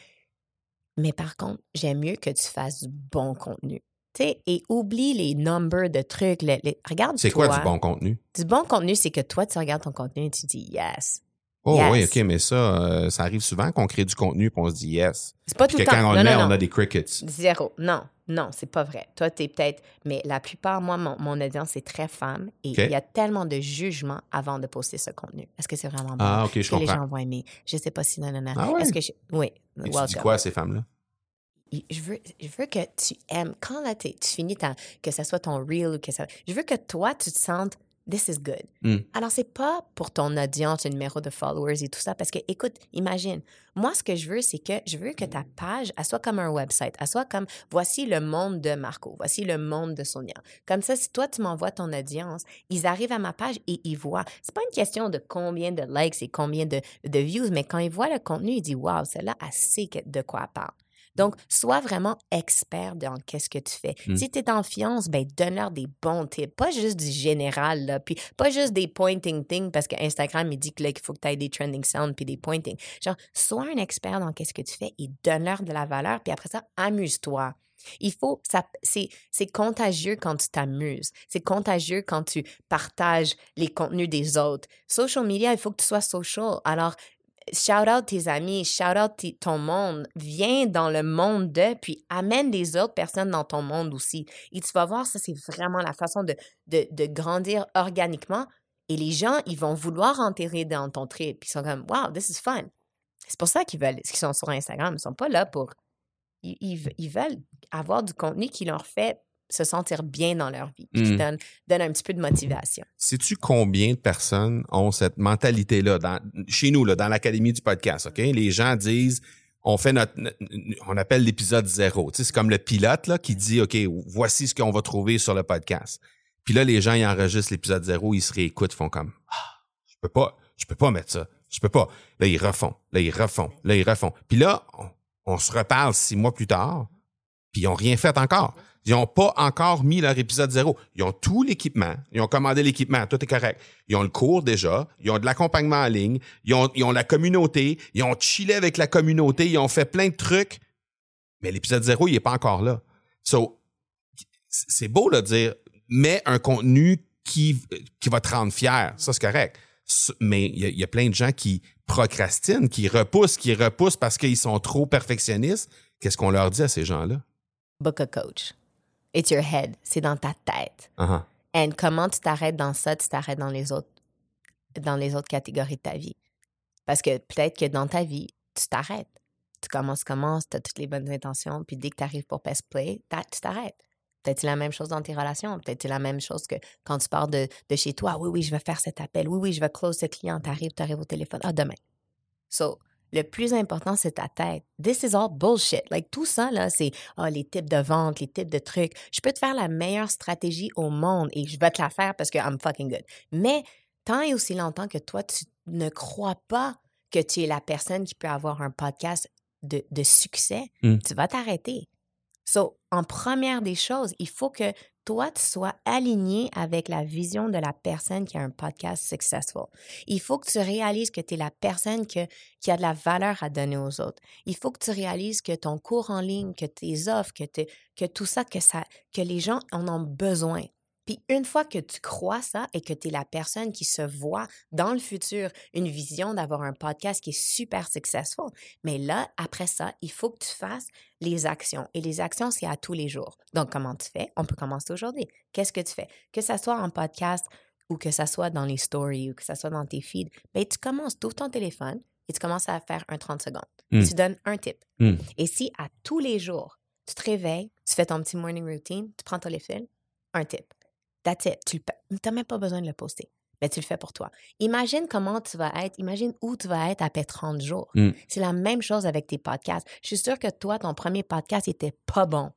Mais par contre, j'aime mieux que tu fasses du bon contenu. Tu sais, et oublie les numbers de trucs. le- le- regarde C'est quoi du bon contenu? Du bon contenu, c'est que toi, tu regardes ton contenu et tu dis yes. Oh Yes. oui, OK, mais ça, euh, ça arrive souvent qu'on crée du contenu et on se dit yes. C'est pas Puis tout que le temps. quand on non, met, non, on a des crickets. Zéro. Non, non, c'est pas vrai. Toi, t'es peut-être. Mais la plupart, moi, mon, mon audience, c'est très femme et il y a tellement de jugements avant de poster ce contenu. Est-ce que c'est vraiment bon? Ah, OK, je que les comprends. gens vont aimer? Je sais pas si non, non, non. Ah ouais? Est-ce que je... Oui, Et tu dis quoi à ces femmes-là? Je veux, je veux que tu aimes, quand là, tu finis ta, que ce soit ton reel ou que ça, je veux que toi, tu te sentes this is good. Mm. Alors, c'est pas pour ton audience, le numéro de followers et tout ça, parce que, écoute, imagine, moi, ce que je veux, c'est que je veux que ta page, elle soit comme un website, elle soit comme, voici le monde de Marco, voici le monde de Sonia. Comme ça, si toi, tu m'envoies ton audience, ils arrivent à ma page et ils voient. C'est pas une question de combien de likes et combien de, de views, mais quand ils voient le contenu, ils disent, wow, celle-là, elle sait de quoi elle parle. Donc, sois vraiment expert dans qu'est-ce que tu fais. Mm. Si tu es en fiance, ben, donne-leur des bons tips. Pas juste du général, là, puis pas juste des pointing things, parce que Instagram, il dit qu'il faut que tu aies des trending sounds puis des pointing. Genre, sois un expert dans qu'est-ce que tu fais et donne-leur de la valeur, puis après ça, amuse-toi. Il faut, ça, c'est, c'est contagieux quand tu t'amuses. C'est contagieux quand tu partages les contenus des autres. Social media, il faut que tu sois social. Alors, shout out tes amis, shout out ton monde, viens dans le monde de, puis amène des autres personnes dans ton monde aussi. Et tu vas voir, ça, c'est vraiment la façon de, de, de grandir organiquement. Et les gens, ils vont vouloir enterrer dans ton trip. Ils sont comme, wow, this is fun. C'est pour ça qu'ils veulent, qu'ils sont sur Instagram. Ils sont pas là pour. Ils, ils ils veulent avoir du contenu qui leur fait se sentir bien dans leur vie, puis qui Mm. donne, donne un petit peu de motivation. Sais-tu combien de personnes ont cette mentalité-là dans, chez nous, là, dans l'Académie du podcast, OK? Les gens disent, on fait notre, on appelle l'épisode zéro. Tu sais, c'est comme le pilote, là, qui dit, OK, voici ce qu'on va trouver sur le podcast. Puis là, les gens, ils enregistrent l'épisode zéro, ils se réécoutent, ils font comme, ah, je peux pas, je peux pas mettre ça. Je peux pas. Là, ils refont. Là, ils refont. Là, ils refont. Puis là, on, on se reparle six mois plus tard, puis ils ont rien fait encore. Ils n'ont pas encore mis leur épisode zéro. Ils ont tout l'équipement. Ils ont commandé l'équipement. Tout est correct. Ils ont le cours déjà. Ils ont de l'accompagnement en ligne. Ils ont, la communauté. Ils ont chillé avec la communauté. Ils ont fait plein de trucs. Mais l'épisode zéro, il n'est pas encore là. So, c'est beau de dire, mets un contenu qui, qui va te rendre fier. Ça, c'est correct. Mais il y a plein de gens qui procrastinent, qui repoussent, qui repoussent parce qu'ils sont trop perfectionnistes. Qu'est-ce qu'on leur dit à ces gens-là? Book a coach. It's your head. C'est dans ta tête. Uh-huh. Et comment tu t'arrêtes dans ça, tu t'arrêtes dans les autres, dans les autres catégories de ta vie. Parce que peut-être que dans ta vie, tu t'arrêtes. Tu commences, commences, tu as toutes les bonnes intentions, puis dès que tu arrives pour Best Play, tu t'arrêtes. Peut-être c'est la même chose dans tes relations. Peut-être c'est la même chose que quand tu pars de, de chez toi. Oui, oui, je vais faire cet appel. Oui, oui, je vais close ce client. Tu arrives, tu arrives au téléphone. Ah, demain. So, le plus important, c'est ta tête. This is all bullshit. Like, tout ça, là, c'est ah, les types de vente, les types de trucs. Je peux te faire la meilleure stratégie au monde et je vais te la faire parce que I'm fucking good. Mais tant et aussi longtemps que toi, tu ne crois pas que tu es la personne qui peut avoir un podcast de, de succès, Mm. tu vas t'arrêter. So, en première des choses, il faut que toi, tu sois aligné avec la vision de la personne qui a un podcast successful. Il faut que tu réalises que tu es la personne qui a de la valeur à donner aux autres. Il faut que tu réalises que ton cours en ligne, que tes offres, que, que tout ça, que, ça, que les gens en ont besoin. Puis une fois que tu crois ça et que tu es la personne qui se voit dans le futur une vision d'avoir un podcast qui est super successful, mais là, après ça, il faut que tu fasses les actions. Et les actions, c'est à tous les jours. Donc, comment tu fais? On peut commencer aujourd'hui. Qu'est-ce que tu fais? Que ça soit en podcast ou que ça soit dans les stories ou que ça soit dans tes feeds, ben, tu commences, tu ouvres ton téléphone et tu commences à faire un 30 secondes. Mm. Tu donnes un tip. Mm. Et si à tous les jours, tu te réveilles, tu fais ton petit morning routine, tu prends ton téléphone, un tip. That's it. Tu n'as même pas besoin de le poster. Mais tu le fais pour toi. Imagine comment tu vas être, imagine où tu vas être après 30 jours. Mm. C'est la même chose avec tes podcasts. Je suis sûre que toi, ton premier podcast était pas bon.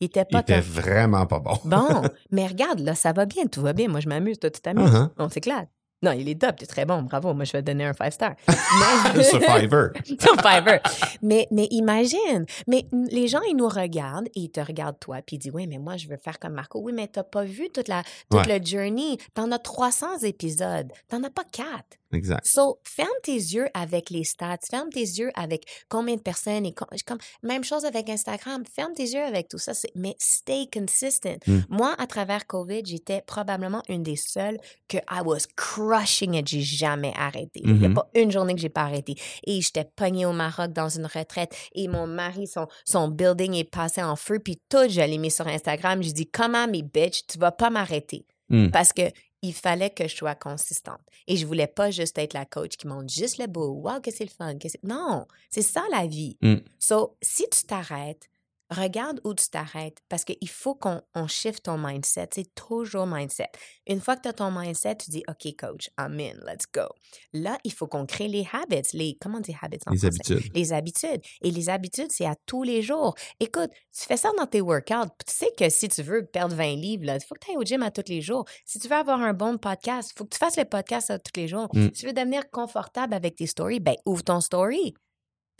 Il était Il pas était ton- vraiment pas bon. bon. Mais regarde, là, ça va bien, tout va bien. Moi, je m'amuse, toi, tu t'amuses. Uh-huh. On s'éclate. Non, il est top, tu es très bon, bravo. Moi, je vais te donner un five star. Mais- Sur Fiverr. sur Fiverr. Mais, mais imagine, mais les gens, ils nous regardent et ils te regardent toi, puis ils disent, oui, mais moi, je veux faire comme Marco. Oui, mais t'as pas vu toute la, toute Ouais. le journey. T'en as 300 épisodes. T'en as pas quatre. Exact. So, ferme tes yeux avec les stats, ferme tes yeux avec combien de personnes et com- comme même chose avec Instagram, ferme tes yeux avec tout ça, mais stay consistent. Mm. Moi, à travers COVID, j'étais probablement une des seules que I was crushing it, j'ai jamais arrêté. Il n'y a Mhm. pas une journée que j'ai pas arrêté. Et j'étais pognée au Maroc dans une retraite et mon mari, son, son building est passé en feu, puis tout, je l'ai mis sur Instagram. J'ai dit, comment, mes bitch, tu vas pas m'arrêter Mm. parce que il fallait que je sois consistante. Et je voulais pas juste être la coach qui montre juste le beau. Wow, que c'est le fun. que c'est- Non, c'est ça la vie. Mm. So, si tu t'arrêtes, regarde où tu t'arrêtes parce qu'il faut qu'on on shift ton mindset. C'est toujours mindset. Une fois que tu as ton mindset, tu dis OK, coach, I'm in, let's go. Là, il faut qu'on crée les habits, les comment on dit habits en Les français? habitudes. Les habitudes. Et les habitudes, c'est à tous les jours. Écoute, tu fais ça dans tes workouts. Tu sais que si tu veux perdre 20 livres, il faut que tu ailles au gym à tous les jours. Si tu veux avoir un bon podcast, il faut que tu fasses le podcast à tous les jours. Mm. Si tu veux devenir confortable avec tes stories, ben ouvre ton story.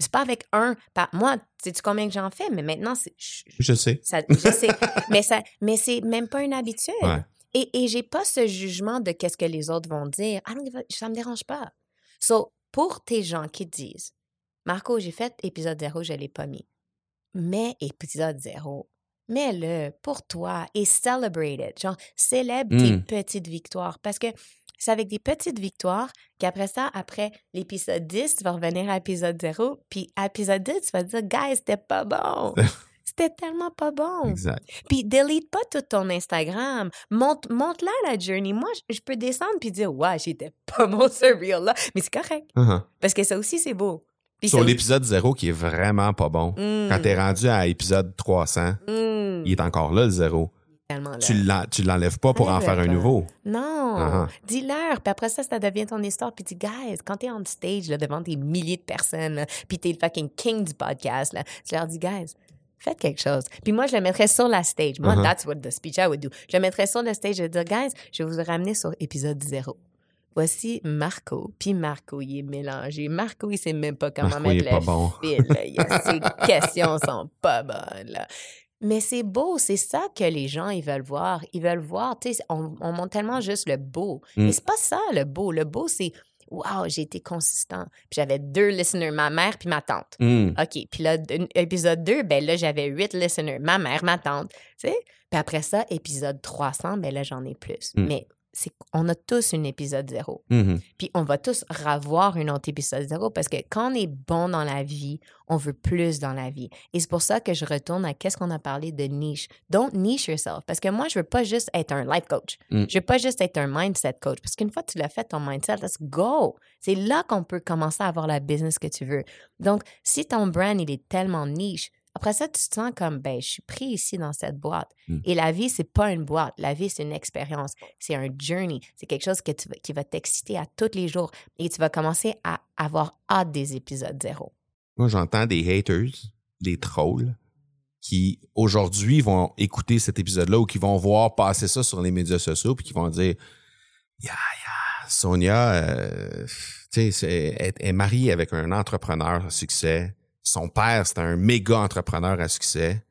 C'est pas avec un. Par... Moi, sais-tu combien que j'en fais? Mais maintenant, c'est. je- sais. ça- je sais. mais ça, mais c'est même pas une habitude. Ouais. Et, et j'ai pas ce jugement de qu'est-ce que les autres vont dire. Ah non, ça me dérange pas. So, pour tes gens qui disent, Marco, j'ai fait épisode zéro, je l'ai pas mis. Mais épisode zéro, mets-le pour toi et celebrate it. Genre, célèbre tes Mm. petites victoires. Parce que c'est avec des petites victoires qu'après ça, après l'épisode 10, tu vas revenir à épisode 0, puis à épisode 10, tu vas dire, guys, c'était pas bon. C'était tellement pas bon. Exact. Puis, delete pas tout ton Instagram. Monte, monte là la journey. Moi, je, peux descendre puis dire, ouais, j'étais pas mon surreal là. Mais c'est correct. Uh-huh. Parce que ça aussi, c'est beau. Sur l'épisode 0 qui est vraiment pas bon, quand mmh. t'es rendu à épisode 300, mmh. il est encore là le 0. Tu l'en- tu l'enlèves pas pour en faire un nouveau. Non, Ah. dis-leur. Puis après ça, ça devient ton histoire. Puis dis, guys, quand t'es on stage là, devant des milliers de personnes, là, puis t'es le fucking king du podcast, là, tu leur dis, guys, faites quelque chose. Puis moi, je le mettrais sur la stage. Moi, Uh-huh. that's what the speech I would do. Je le mettrais sur le stage et dire, guys, je vais vous ramener sur épisode zéro. Voici Marco. Puis Marco, il est mélangé. Marco, il sait même pas comment Marco, il mettre le bon. fil. Ses questions sont pas bonnes. Là. Mais c'est beau, c'est ça que les gens, ils veulent voir. Ils veulent voir, tu sais, on, on montre tellement juste le beau. Mm. Mais c'est pas ça, le beau. Le beau, c'est, wow, j'ai été consistant. Puis j'avais deux listeners, ma mère puis ma tante. Mm. OK, puis là, épisode 2, ben là, j'avais huit listeners, ma mère, ma tante, tu sais. Puis après ça, épisode 300, ben là, j'en ai plus. Mm. Mais c'est on a tous un épisode zéro. Mhm. Puis on va tous revoir un autre épisode zéro parce que quand on est bon dans la vie, on veut plus dans la vie. Et c'est pour ça que je retourne à qu'est-ce qu'on a parlé de niche. Don't niche yourself. Parce que moi, je veux pas juste être un life coach. Mm. Je veux pas juste être un mindset coach. Parce qu'une fois que tu l'as fait, ton mindset, let's go. C'est là qu'on peut commencer à avoir la business que tu veux. Donc, si ton brand, il est tellement niche, après ça, tu te sens comme, ben, je suis pris ici dans cette boîte. Mm. Et la vie, c'est pas une boîte. La vie, c'est une expérience. C'est un journey. C'est quelque chose que tu vas- qui va t'exciter à tous les jours. Et tu vas commencer à avoir hâte des épisodes zéro. Moi, j'entends des haters, des trolls, qui aujourd'hui vont écouter cet épisode-là ou qui vont voir passer ça sur les médias sociaux puis qui vont dire Yeah, yeah, Sonia, euh, tu sais, elle est mariée avec un entrepreneur à succès. Son père, c'est un méga entrepreneur à succès.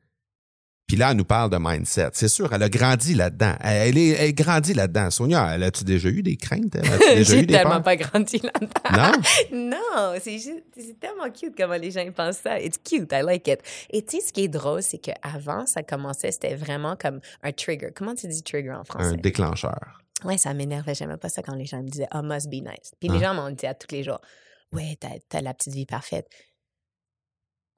Puis là, elle nous parle de mindset. C'est sûr, elle a grandi là-dedans. Elle est, elle est grandie là-dedans. Sonia, elle a-tu déjà eu des craintes? elle? J'ai eu des tellement pas grandi là-dedans. Non? Non, c'est juste, c'est tellement cute comment les gens pensent ça. It's cute, I like it. Et tu sais, ce qui est drôle, c'est qu'avant, ça commençait, c'était vraiment comme un trigger. Comment tu dis trigger en Un français? déclencheur. Ouais, ça m'énervait. J'aimais pas ça quand les gens me disaient, oh, must be nice. Puis les Ah. gens m'ont dit à tous les jours, ouais, t'as, t'as la petite vie parfaite.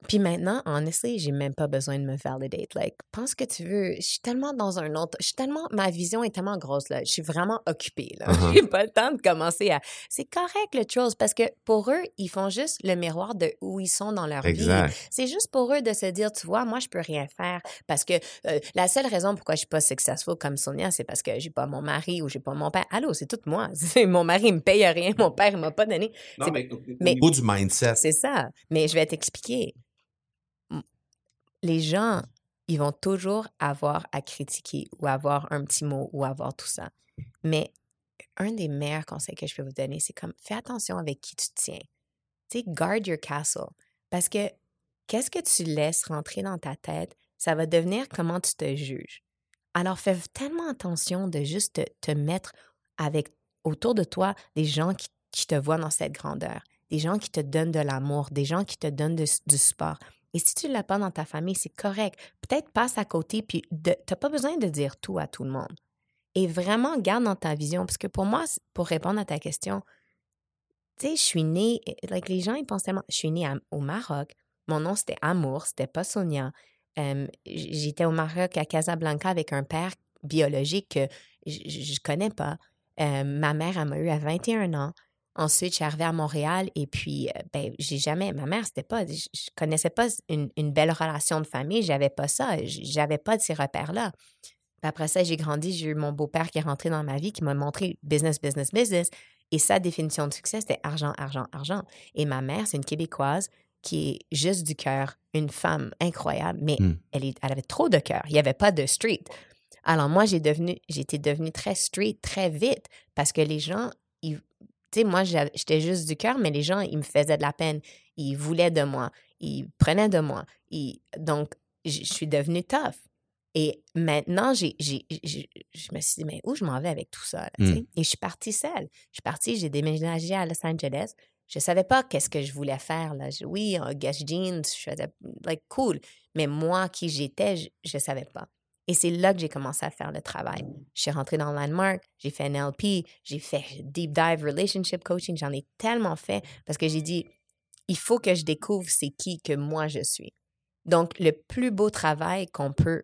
Puis maintenant, honestly, j'ai même pas besoin de me validate. Like, pense que tu veux. Je suis tellement dans un autre. Je suis tellement. Ma vision est tellement grosse, là. Je suis vraiment occupée, là. Uh-huh. J'ai pas le temps de commencer à. C'est correct, le chose, parce que pour eux, ils font juste le miroir de où ils sont dans leur vie. Exact. C'est juste pour eux de se dire, tu vois, moi, je peux rien faire parce que euh, la seule raison pourquoi je suis pas successful comme Sonia, c'est parce que j'ai pas mon mari ou j'ai pas mon père. Allô, c'est tout moi. Mon mari, il me paye rien. Mon père, il m'a pas donné. Non, mais, mais- au niveau du mindset, C'est ça. Mais je vais t'expliquer. Les gens, ils vont toujours avoir à critiquer ou avoir un petit mot ou avoir tout ça. Mais un des meilleurs conseils que je peux vous donner, c'est comme fais attention avec qui tu tiens. Tu sais, guard your castle. Parce que qu'est-ce que tu laisses rentrer dans ta tête, ça va devenir comment tu te juges. Alors fais tellement attention de juste te, mettre avec autour de toi des gens qui, te voient dans cette grandeur, des gens qui te donnent de l'amour, des gens qui te donnent du support. Et si tu ne l'as pas dans ta famille, c'est correct. Peut-être passe à côté, puis tu n'as pas besoin de dire tout à tout le monde. Et vraiment, garde dans ta vision. Parce que pour moi, pour répondre à ta question, tu sais, je suis née, les gens, ils je suis née au Maroc. Mon nom, c'était Amour, c'était pas Sonia. J'étais au Maroc, à Casablanca, avec un père biologique que je, je connais pas. Ma mère, elle m'a eu à 21 ans. Ensuite, je suis arrivée à Montréal et puis, euh, ben, j'ai jamais, ma mère, c'était pas, je, je connaissais pas une, une belle relation de famille, j'avais pas ça, j'avais pas de ces repères-là. Après ça, j'ai grandi, j'ai eu mon beau-père qui est rentré dans ma vie, qui m'a montré business, business, business. Et sa définition de succès, c'était argent, argent, argent. Et ma mère, c'est une Québécoise qui est juste du cœur, une femme incroyable, mais Hmm. elle, est- elle avait trop de cœur. Il n'y avait pas de street. Alors moi, j'ai devenu, j'étais devenue très street très vite parce que les gens, ils- tu sais, moi, j'étais juste du cœur, mais les gens, ils me faisaient de la peine. Ils voulaient de moi. Ils prenaient de moi. Ils- donc, je suis devenue tough. Et maintenant, j'ai, j'ai- j'ai- je me suis dit, mais où je m'en vais avec tout ça? là, sais? Et je suis partie seule. Je suis partie, j'ai déménagé à Los Angeles. Je savais pas qu'est-ce que je voulais faire. Là. Je- oui, un Guess Jeans, je faisais, like, cool. Mais moi, qui j'étais, je, je savais pas. Et c'est là que j'ai commencé à faire le travail. Je suis rentrée dans Landmark, j'ai fait NLP, j'ai fait Deep Dive Relationship Coaching. J'en ai tellement fait parce que j'ai dit, il faut que je découvre c'est qui que moi je suis. Donc, le plus beau travail qu'on peut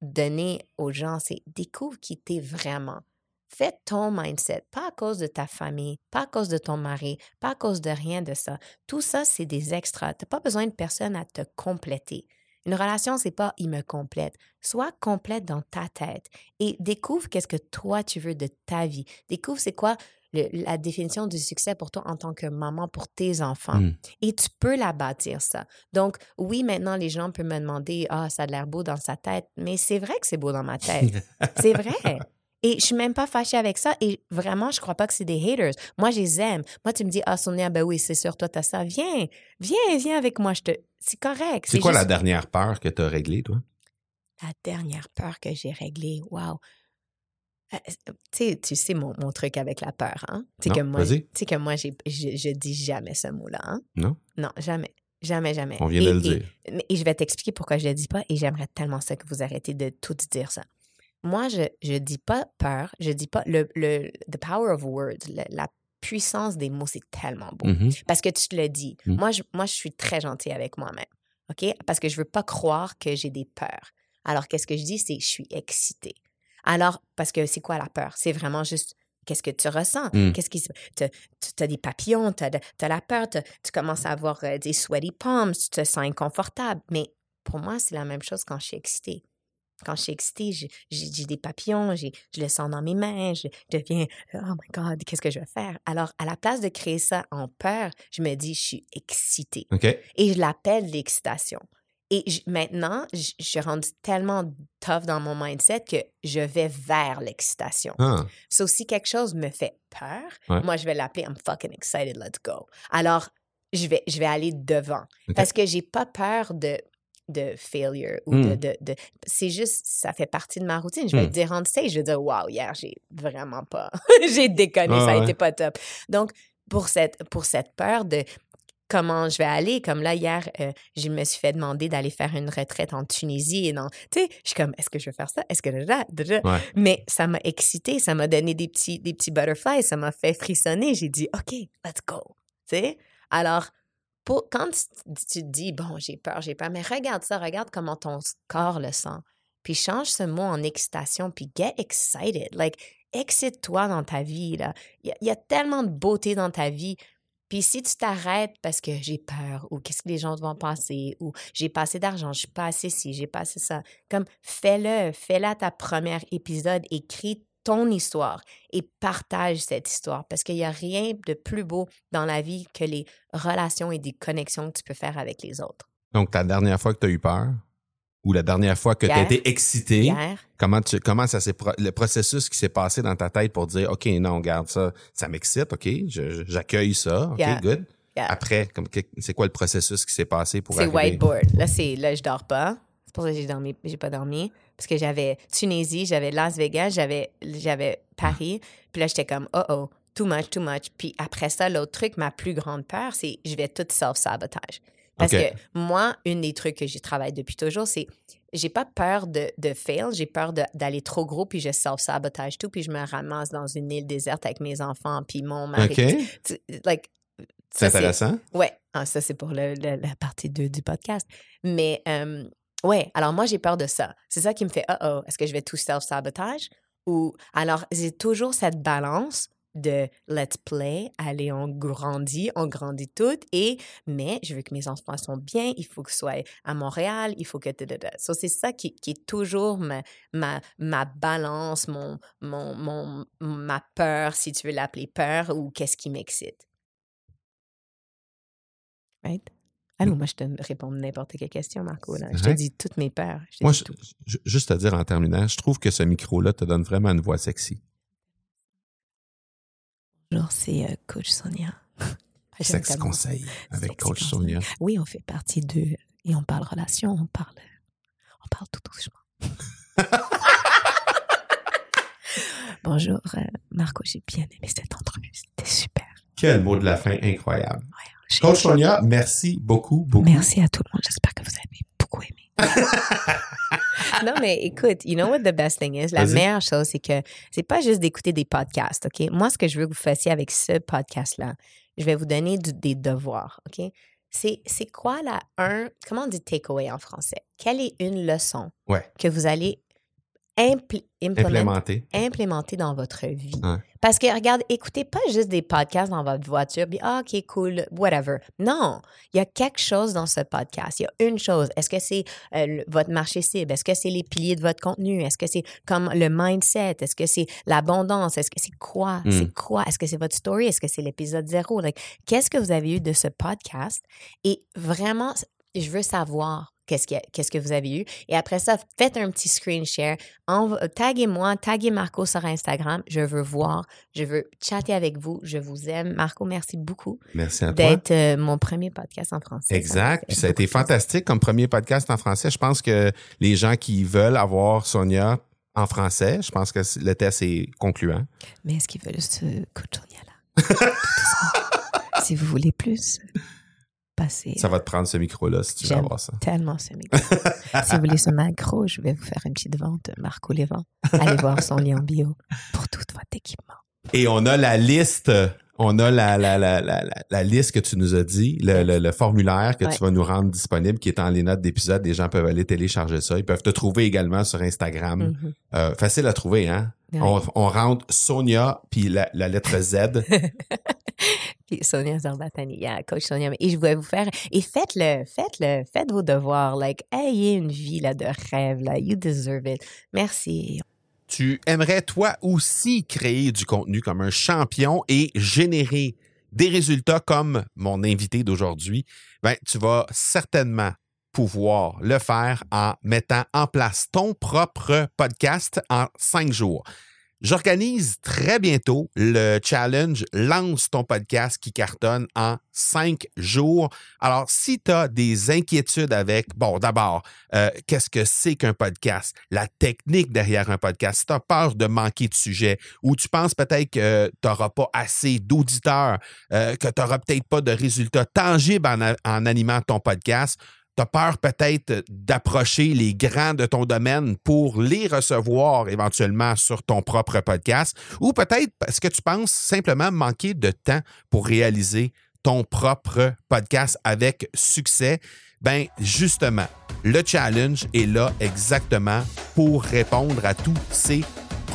donner aux gens, c'est découvre qui t'es vraiment. Fais ton mindset, pas à cause de ta famille, pas à cause de ton mari, pas à cause de rien de ça. Tout ça, c'est des extras. Tu n'as pas besoin de personne à te compléter. Une relation, c'est pas il me complète. Sois complète dans ta tête et découvre qu'est-ce que toi tu veux de ta vie. Découvre c'est quoi le- la définition du succès pour toi en tant que maman pour tes enfants. Mm. Et tu peux la bâtir, ça. Donc, oui, maintenant, les gens peuvent me demander Ah, ça a l'air beau dans sa tête. Mais c'est vrai que c'est beau dans ma tête. c'est vrai. Et je suis même pas fâchée avec ça. Et vraiment, je crois pas que c'est des haters. Moi, je les aime. Moi, tu me dis Ah, Sonia, ben oui, c'est sûr, toi, t'as ça. Viens, viens, viens avec moi. Je te... C'est correct. C'est quoi la dernière peur que tu as réglée, toi? la dernière peur que j'ai réglée. Wow. Euh, tu sais, tu sais mon, mon truc avec la peur, hein? Tu que moi, que moi, j'ai, je, je dis jamais ce mot-là, hein? Non? Non, jamais. Jamais, jamais. On vient Et- de le et- dire. Et je vais t'expliquer pourquoi je le dis pas et j'aimerais tellement ça que vous arrêtez de tout dire ça. Moi, je je dis pas peur, je dis pas le, le the power of words, le- la puissance des mots, c'est tellement beau. Mhm. Parce que tu te le dis. Mm. Moi, je, moi, je suis très gentille avec moi-même. OK? Parce que je veux pas croire que j'ai des peurs. Alors, qu'est-ce que je dis? C'est je suis excitée. Alors, parce que c'est quoi la peur? C'est vraiment juste qu'est-ce que tu ressens? Mm. Qu'est-ce qui se. Tu as des papillons, tu as, la peur, tu commences à avoir euh, des sweaty palms, tu te sens inconfortable. Mais pour moi, c'est la même chose quand je suis excitée. Quand je suis excitée, j'ai- des papillons, je le sens dans mes mains, je deviens Oh my God, qu'est-ce que je vais faire? Alors, à la place de créer ça en peur, je me dis, je suis excitée. Et je l'appelle l'excitation. Et je- maintenant, je je suis rendue tellement tough dans mon mindset que je vais vers l'excitation. Ah. So, si quelque chose me fait peur, Ouais. moi, je vais l'appeler I'm fucking excited, let's go. Alors, je vais, je vais aller devant. Parce que j'ai pas peur de, de failure ou de. Mm. de, de- c'est juste, ça fait partie de ma routine. Je vais Mm. dire en stage, je vais dire, wow, hier, j'ai vraiment pas. j'ai déconné, Ah ça a ouais. été pas top. Donc, pour cette, pour cette peur de comment je vais aller, comme là, hier, euh, je me suis fait demander d'aller faire une retraite en Tunisie et non. Tu sais, je suis comme, est-ce que je vais faire ça? Est-ce que. Ouais. Mais ça m'a excité, ça m'a donné des petits, des petits butterflies, ça m'a fait frissonner. J'ai dit, OK, let's go. Tu sais? Alors, quand tu, te dis, bon, j'ai peur, j'ai peur, mais regarde ça, regarde comment ton corps le sent. Puis change ce mot en excitation, puis get excited. Like, excite-toi dans ta vie, là. Il y, a- tellement de beauté dans ta vie. Puis si tu t'arrêtes parce que j'ai peur ou qu'est-ce que les gens vont penser ou j'ai pas assez d'argent, je suis pas assez ci, j'ai pas assez ça, comme fais-le, à ta première épisode, écris ton histoire et partage cette histoire parce qu'il n'y a rien de plus beau dans la vie que les relations et des connexions que tu peux faire avec les autres. Donc, ta dernière fois que tu as eu peur ou la dernière fois que tu as été excité, Hier, comment, tu, comment ça s'est le processus qui s'est passé dans ta tête pour dire OK, non, garde ça, ça m'excite, OK, j'accueille ça, OK, good. Après, c'est quoi le processus qui s'est passé pour c'est whiteboard. Là, c'est là je dors pas. C'est pour ça que j'ai dormi, j'ai pas dormi parce que j'avais Tunisie, j'avais Las Vegas, j'avais j'avais Paris. Puis là j'étais comme oh oh, too much, too much. Puis après ça, l'autre truc, ma plus grande peur, c'est je vais tout self-sabotage. Parce que moi, une des trucs que j'ai travaillé depuis toujours, c'est j'ai pas peur de, de fail, j'ai peur de- d'aller trop gros, puis je self-sabotage tout, puis je me ramasse dans une île déserte avec mes enfants, puis mon mari. OK. Tu- Like, C'est intéressant. Ouais, ah, ça c'est pour le- le- la partie 2 du podcast. Mais euh, ouais, alors moi j'ai peur de ça. C'est ça qui me fait oh oh, est-ce que je vais tout self-sabotage? ou alors j'ai toujours cette balance de let's play, allez, on grandit, on grandit toutes, et, mais je veux que mes enfants soient bien, il faut que soit à Montréal, il faut que... So, c'est ça qui, qui, est toujours ma, ma, ma balance, mon, mon, mon, ma peur, si tu veux l'appeler peur, ou qu'est-ce qui m'excite. Right? Allô, moi, je te réponds n'importe quelle question, Marco. Là. Je te dis toutes mes peurs. moi, juste à dire en terminant, je trouve que ce micro-là te donne vraiment une voix sexy. Bonjour, c'est euh, Coach Sonia. Sex Conseil avec Coach Sonia. Oui, on fait partie d'eux et on parle relation, on parle, on parle tout doucement. Bonjour, euh, Marco, j'ai bien aimé cette entrevue. C'était super. Quel mot de la fin incroyable. Coach Sonia, merci beaucoup, beaucoup. Merci à tout le monde. J'espère que vous avez beaucoup aimé. non, mais écoute, you know what the best thing is? La meilleure chose, c'est que c'est pas juste d'écouter des podcasts, OK? Moi, ce que je veux que vous fassiez avec ce podcast-là, je vais vous donner des devoirs, OK? C'est, quoi la un, comment on dit takeaway en français? Quelle est une leçon que vous allez implémenter. implémenter dans votre vie. Parce que, regarde, écoutez pas juste des podcasts dans votre voiture, puis ah, OK, cool, whatever. Non, il y a quelque chose dans ce podcast. Il y a une chose. Est-ce que c'est euh, votre marché cible? Est-ce que c'est les piliers de votre contenu? Est-ce que c'est comme le mindset? Est-ce que c'est l'abondance? Est-ce que c'est quoi? Hmm. C'est quoi? Est-ce que c'est votre story? Est-ce que c'est l'épisode zéro? Qu'est-ce que vous avez eu de ce podcast? Et vraiment, je veux savoir qu'est-ce, que vous avez eu. Et après ça, faites un petit screen share. taguez-moi, taguez Marco sur Instagram. Je veux voir, je veux chatter avec vous. Je vous aime. Marco, merci beaucoup. Merci à toi. D'être euh, mon premier podcast en français. Exact. Puis ça a été fantastique comme premier podcast en français. Je pense que les gens qui veulent avoir Sonia en français, je pense que le test est concluant. Mais est-ce qu'ils veulent ce de Sonia là? si vous voulez plus. Ça va te prendre ce micro-là si tu veux avoir ça. tellement ce micro. si vous voulez ce macro, je vais vous faire une petite vente, Marco Lévent. Allez voir son lien bio pour tout votre équipement. Et on a la liste, on a la, la, la, la, la liste que tu nous as dit, le, le, formulaire que tu vas nous rendre disponible qui est en les notes d'épisode. Les gens peuvent aller télécharger ça. Ils peuvent te trouver également sur Instagram. Mm-hmm. Euh, facile à trouver, hein? On, on, rentre Sonia puis la, la lettre Z. Sonia Zarbatani, coach Sonia. Et je voulais vous faire, et faites-le, faites-le, faites vos devoirs. Like, ayez une vie de rêve, là. You deserve it. Merci. Tu aimerais toi aussi créer du contenu comme un champion et générer des résultats comme mon invité d'aujourd'hui, ben, tu vas certainement pouvoir le faire en mettant en place ton propre podcast en cinq jours. J'organise très bientôt le challenge Lance ton podcast qui cartonne en cinq jours. Alors, si tu as des inquiétudes avec, bon, d'abord, euh, qu'est-ce que c'est qu'un podcast? La technique derrière un podcast. Si tu as peur de manquer de sujet ou tu penses peut-être que tu n'auras pas assez d'auditeurs, euh, que tu n'auras peut-être pas de résultats tangibles en, en animant ton podcast, tu as peur peut-être d'approcher les grands de ton domaine pour les recevoir éventuellement sur ton propre podcast, ou peut-être parce que tu penses simplement manquer de temps pour réaliser ton propre podcast avec succès, ben justement, le challenge est là exactement pour répondre à tous ces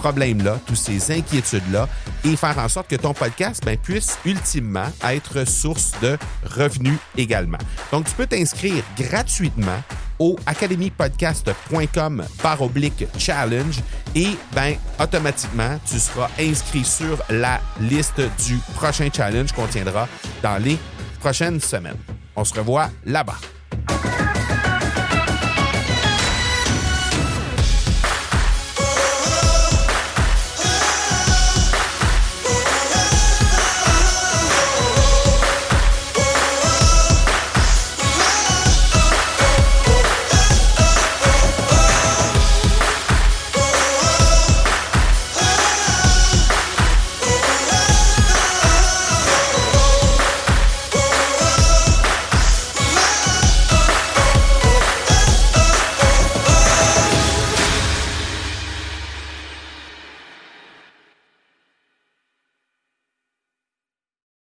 problèmes-là, toutes ces inquiétudes-là et faire en sorte que ton podcast ben, puisse ultimement être source de revenus également. Donc, tu peux t'inscrire gratuitement au academypodcast.com par oblique challenge et ben automatiquement tu seras inscrit sur la liste du prochain challenge qu'on tiendra dans les prochaines semaines. On se revoit là-bas.